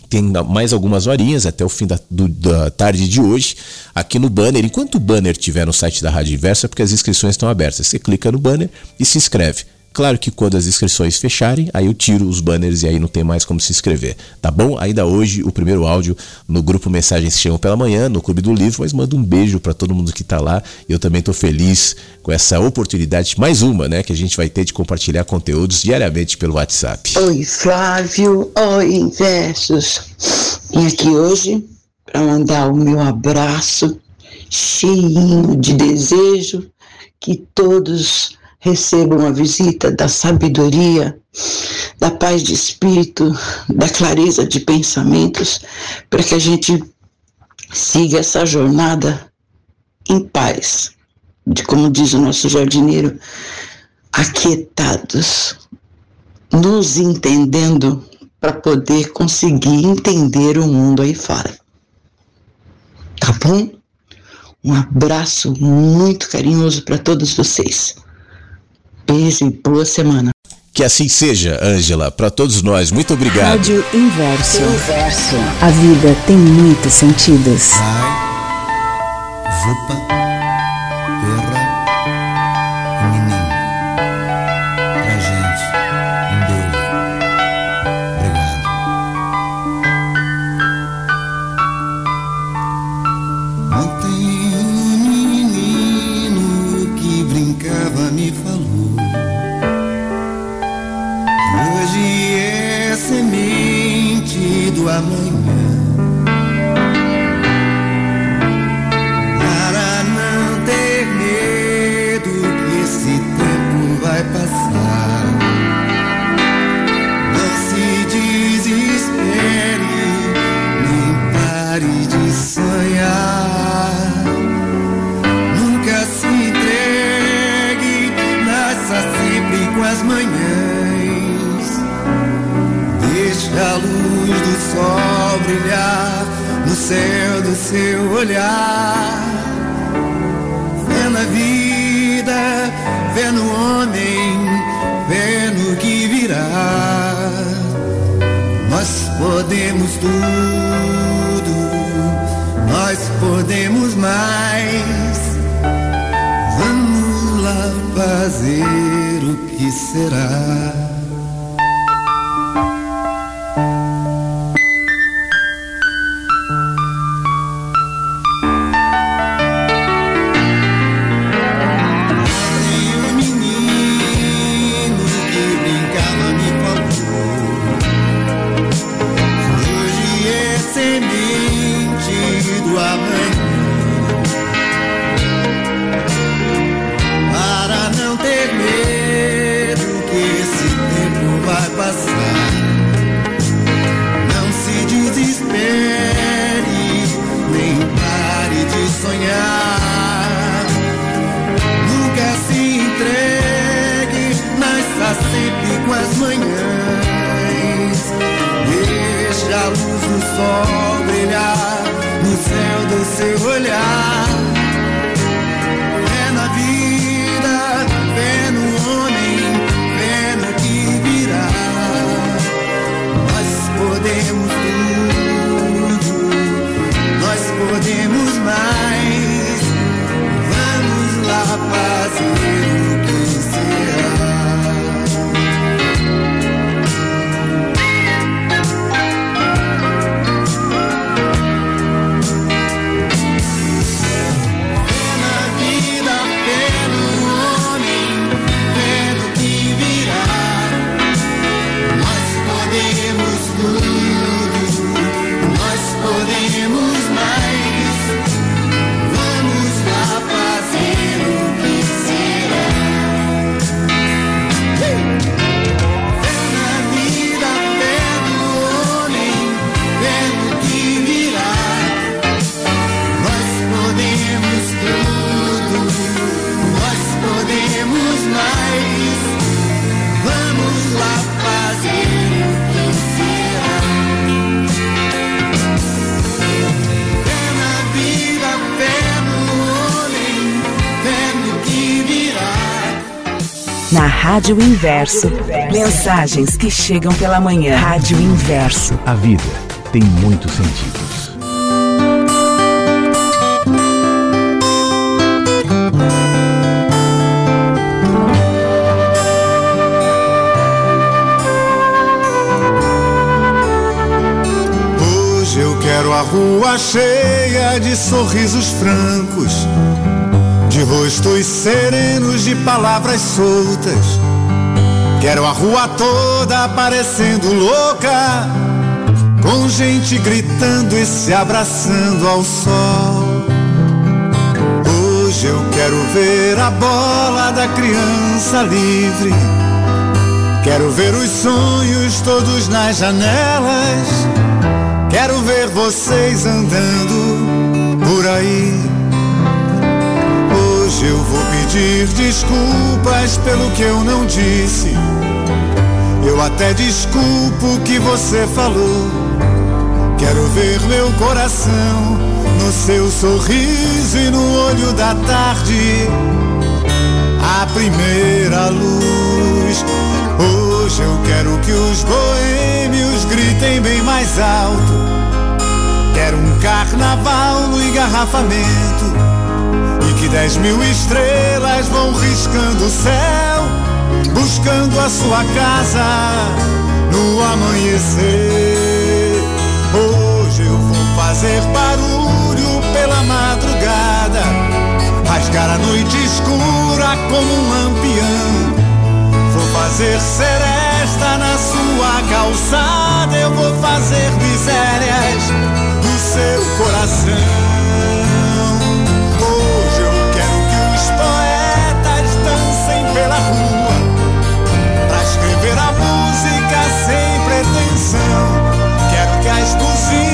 tem mais algumas horinhas até o fim da, do, da, tarde de hoje aqui no banner. Enquanto o banner estiver no site da Rádio Inversa, é porque as inscrições estão abertas. Você clica no banner e se inscreve. Claro que quando as inscrições fecharem, aí eu tiro os banners e aí não tem mais como se inscrever, tá bom? Ainda hoje o primeiro áudio no grupo Mensagens Chegam pela Manhã, no Clube do Livro, mas mando um beijo para todo mundo que tá lá. Eu também tô feliz com essa oportunidade, mais uma, né, que a gente vai ter de compartilhar conteúdos diariamente pelo WhatsApp. Oi, Flávio. Oi, Versos. E aqui hoje para mandar o meu abraço cheio de desejo que todos recebam a visita da sabedoria, da paz de espírito, da clareza de pensamentos, para que a gente siga essa jornada em paz, de como diz o nosso jardineiro, aquietados, nos entendendo para poder conseguir entender o mundo aí fora. Tá bom? Um abraço muito carinhoso para todos vocês. Beijo e boa semana. Que assim seja, Ângela, para todos nós. Muito obrigado. Rádio Inverso. Inverso. A vida tem muitos sentidos. Vai, Zupa, a luz do sol brilhar no céu do seu olhar. Fé na vida, fé no homem, fé no que virá. Nós podemos tudo, nós podemos mais. Vamos lá fazer o que será. Rádio Inverso, mensagens que chegam pela manhã. Rádio Inverso. A vida tem muitos sentidos. Hoje eu quero a rua cheia de sorrisos francos, de rostos serenos, de palavras soltas. Quero a rua toda parecendo louca, com gente gritando e se abraçando ao sol. Hoje eu quero ver a bola da criança livre. Quero ver os sonhos todos nas janelas. Quero ver vocês andando por aí. Pedir desculpas pelo que eu não disse. Eu até desculpo o que você falou. Quero ver meu coração no seu sorriso e no olho da tarde. A primeira luz. Hoje eu quero que os boêmios gritem bem mais alto. Quero um carnaval no engarrafamento. Que dez mil estrelas vão riscando o céu, buscando a sua casa no amanhecer. Hoje eu vou fazer barulho pela madrugada, rasgar a noite escura como um lampião. Vou fazer seresta na sua calçada, eu vou fazer misérias do seu coração. Pretensão. Quero que as buzinas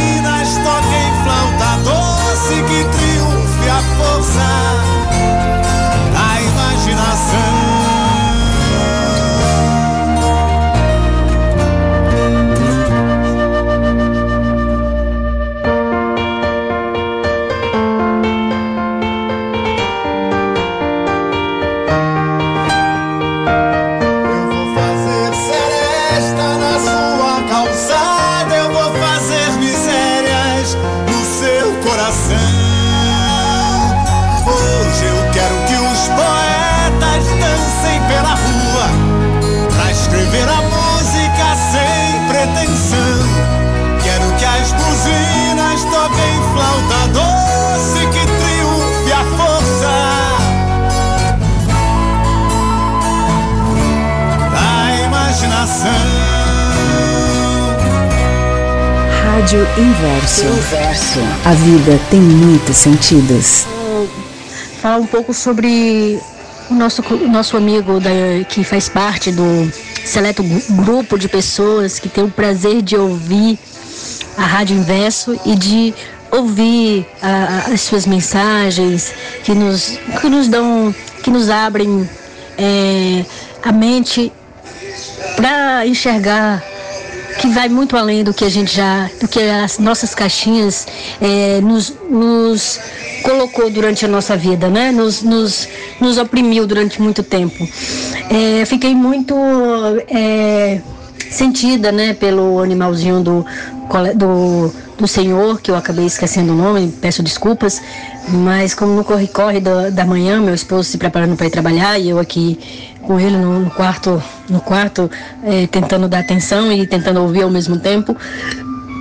Rádio Inverso. Inverso. A vida tem muitos sentidos. falar um pouco sobre o nosso, o nosso amigo da, que faz parte do seleto gru- grupo de pessoas que tem o prazer de ouvir a Rádio Inverso e de ouvir ah, as suas mensagens que nos, que nos dão, que nos abrem eh, a mente para enxergar que vai muito além do que a gente já, do que as nossas caixinhas eh, nos, nos colocou durante a nossa vida, né? Nos, nos, nos oprimiu durante muito tempo. Eh, fiquei muito eh, sentida, né, pelo animalzinho do, do, do senhor, que eu acabei esquecendo o nome, peço desculpas, mas como no corre-corre da, da manhã, meu esposo se preparando para ir trabalhar e eu aqui com ele no, no quarto, no quarto eh, tentando dar atenção e tentando ouvir ao mesmo tempo,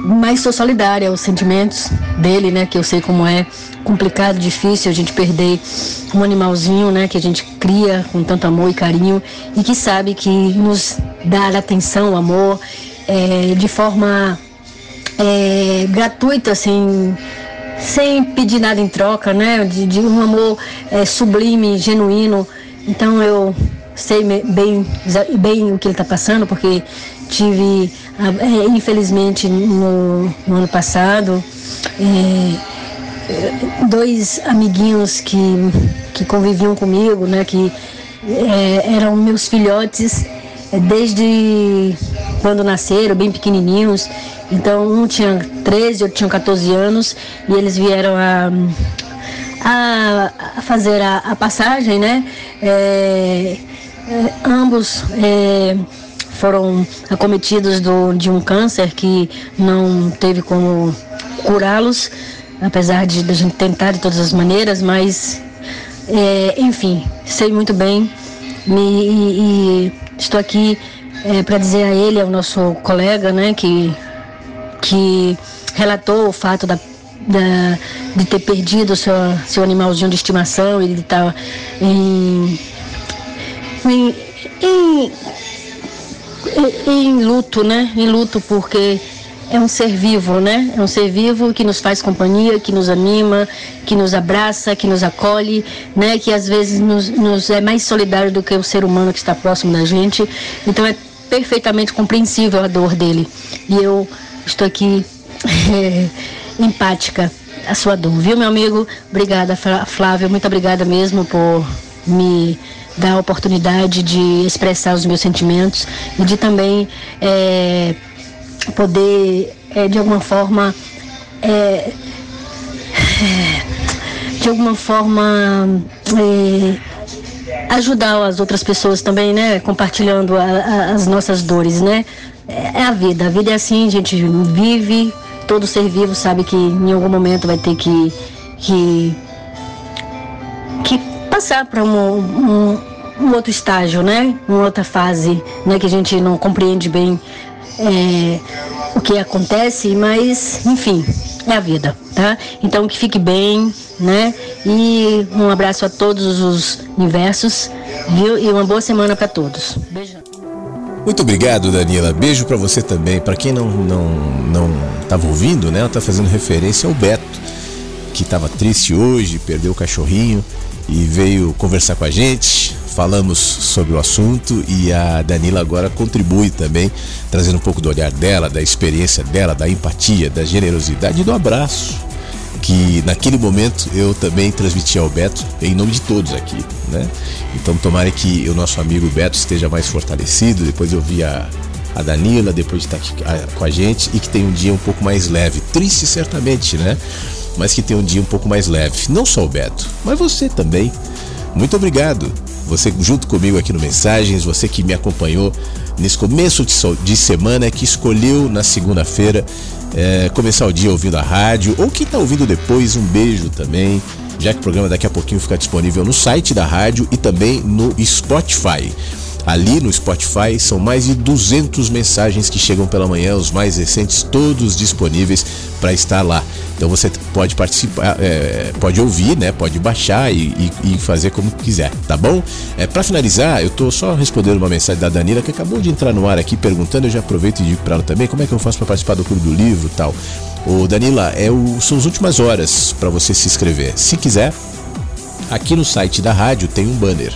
mas sou solidária aos sentimentos dele, né? Que eu sei como é complicado, difícil a gente perder um animalzinho, né? Que a gente cria com tanto amor e carinho e que sabe que nos dá atenção, amor, eh, de forma eh, gratuita, assim, sem pedir nada em troca, né? De, de um amor eh, sublime, genuíno. Então eu sei bem, bem o que ele está passando, porque tive, infelizmente, no, no ano passado, eh, eh, dois amiguinhos que, que conviviam comigo, né? Que eh, eram meus filhotes eh, desde quando nasceram, bem pequenininhos. Então, um tinha 13, outro tinha 14 anos, e eles vieram a, a, a fazer a, a passagem, né? É, é, ambos é, foram acometidos do, de um câncer que não teve como curá-los, apesar de, a gente tentar de todas as maneiras, mas é, enfim, sei muito bem. Me, e, e estou aqui para dizer a ele, ao nosso colega, né, que, que relatou o fato da, da- de ter perdido seu, seu animalzinho de estimação e de estar em, em, em, luto, né? Em luto porque é um ser vivo, né? É um ser vivo que nos faz companhia, que nos anima, que nos abraça, que nos acolhe, né? Que às vezes nos, nos é mais solidário do que o ser humano que está próximo da gente. Então é perfeitamente compreensível a dor dele. E eu estou aqui [LAUGHS] é, empática a sua dor, viu, meu amigo? Obrigada, Flá- Flávio, muito obrigada mesmo por me dar a oportunidade de expressar os meus sentimentos e de também é, poder, é, de alguma forma, é, é, de alguma forma, é, ajudar as outras pessoas também, né? Compartilhando a- a- as nossas dores, né? É a vida, a vida é assim, a gente vive, todo ser vivo sabe que em algum momento vai ter que, que para um, um, um, outro estágio, né? Uma outra fase, né? Que a gente não compreende bem é, o que acontece, mas enfim, é a vida, tá? Então que fique bem, né? E um abraço a todos os universos, viu? E uma boa semana para todos. Beijo. Muito obrigado, Daniela. Beijo para você também. Para quem não não não estava ouvindo, né? Ela tá fazendo referência ao Beto, que estava triste hoje, perdeu o cachorrinho e veio conversar com a gente. Falamos sobre o assunto e a Danila agora contribui também, trazendo um pouco do olhar dela, da experiência dela, da empatia, da generosidade e do abraço que naquele momento eu também transmiti ao Beto em nome de todos aqui, né? Então tomara que o nosso amigo Beto esteja mais fortalecido, depois eu vi a, a Danila, depois de estar aqui com a gente e que tenha um dia um pouco mais leve. Triste certamente, né? Mas que tenha um dia um pouco mais leve. Não só o Beto, mas você também. Muito obrigado. Você junto comigo aqui no Mensagens, você que me acompanhou nesse começo de semana, que escolheu na segunda-feira é, começar o dia ouvindo a rádio, ou quem está ouvindo depois, um beijo também, já que o programa daqui a pouquinho fica disponível no site da rádio e também no Spotify. Ali no Spotify são mais de 200 mensagens que chegam pela manhã, os mais recentes, todos disponíveis para estar lá. Então você pode participar, é, pode ouvir, né? Pode baixar e, e, e fazer como quiser, tá bom? É, para finalizar, eu tô só respondendo uma mensagem da Danila que acabou de entrar no ar aqui perguntando. Eu já aproveito e digo para ela também como é que eu faço para participar do Clube do Livro tal. O Danila, é o, são as últimas horas para você se inscrever. Se quiser, aqui no site da rádio tem um banner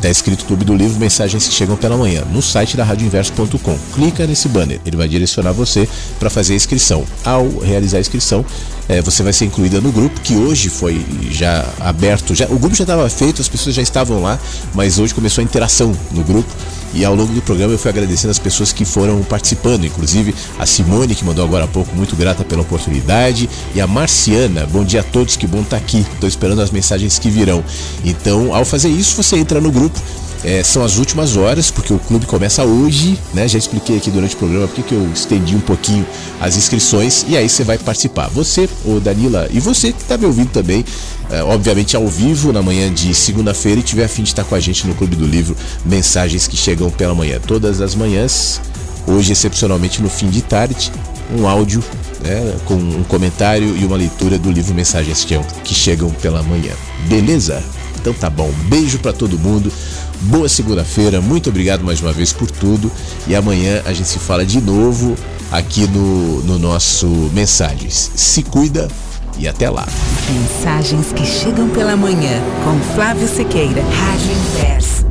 Está escrito Clube do Livro Mensagens que Chegam pela Manhã, no site da radioinverso.com. Clica nesse banner, ele vai direcionar você para fazer a inscrição. Ao realizar a inscrição, é, você vai ser incluída no grupo, que hoje foi já aberto. Já, o grupo já estava feito, as pessoas já estavam lá, mas hoje começou a interação no grupo. E ao longo do programa eu fui agradecendo as pessoas que foram participando, inclusive a Simone, que mandou agora há pouco, muito grata pela oportunidade, e a Marciana, bom dia a todos, que bom estar tá aqui, estou esperando as mensagens que virão. Então, ao fazer isso, você entra no grupo é, são as últimas horas, porque o clube começa hoje, né? Já expliquei aqui durante o programa porque que eu estendi um pouquinho as inscrições e aí você vai participar. Você, o Danila, e você que está me ouvindo também, é, obviamente ao vivo na manhã de segunda-feira e tiver a fim de estar com a gente no Clube do Livro, mensagens que chegam pela manhã. Todas as manhãs, hoje excepcionalmente no fim de tarde, um áudio né, com um comentário e uma leitura do livro Mensagens que chegam pela manhã. Beleza? Então tá bom. Beijo para todo mundo. Boa segunda-feira, muito obrigado mais uma vez por tudo. E amanhã a gente se fala de novo aqui no, no nosso Mensagens. Se cuida e até lá. Mensagens que chegam pela manhã com Flávio Sequeira, Rádio Inverso.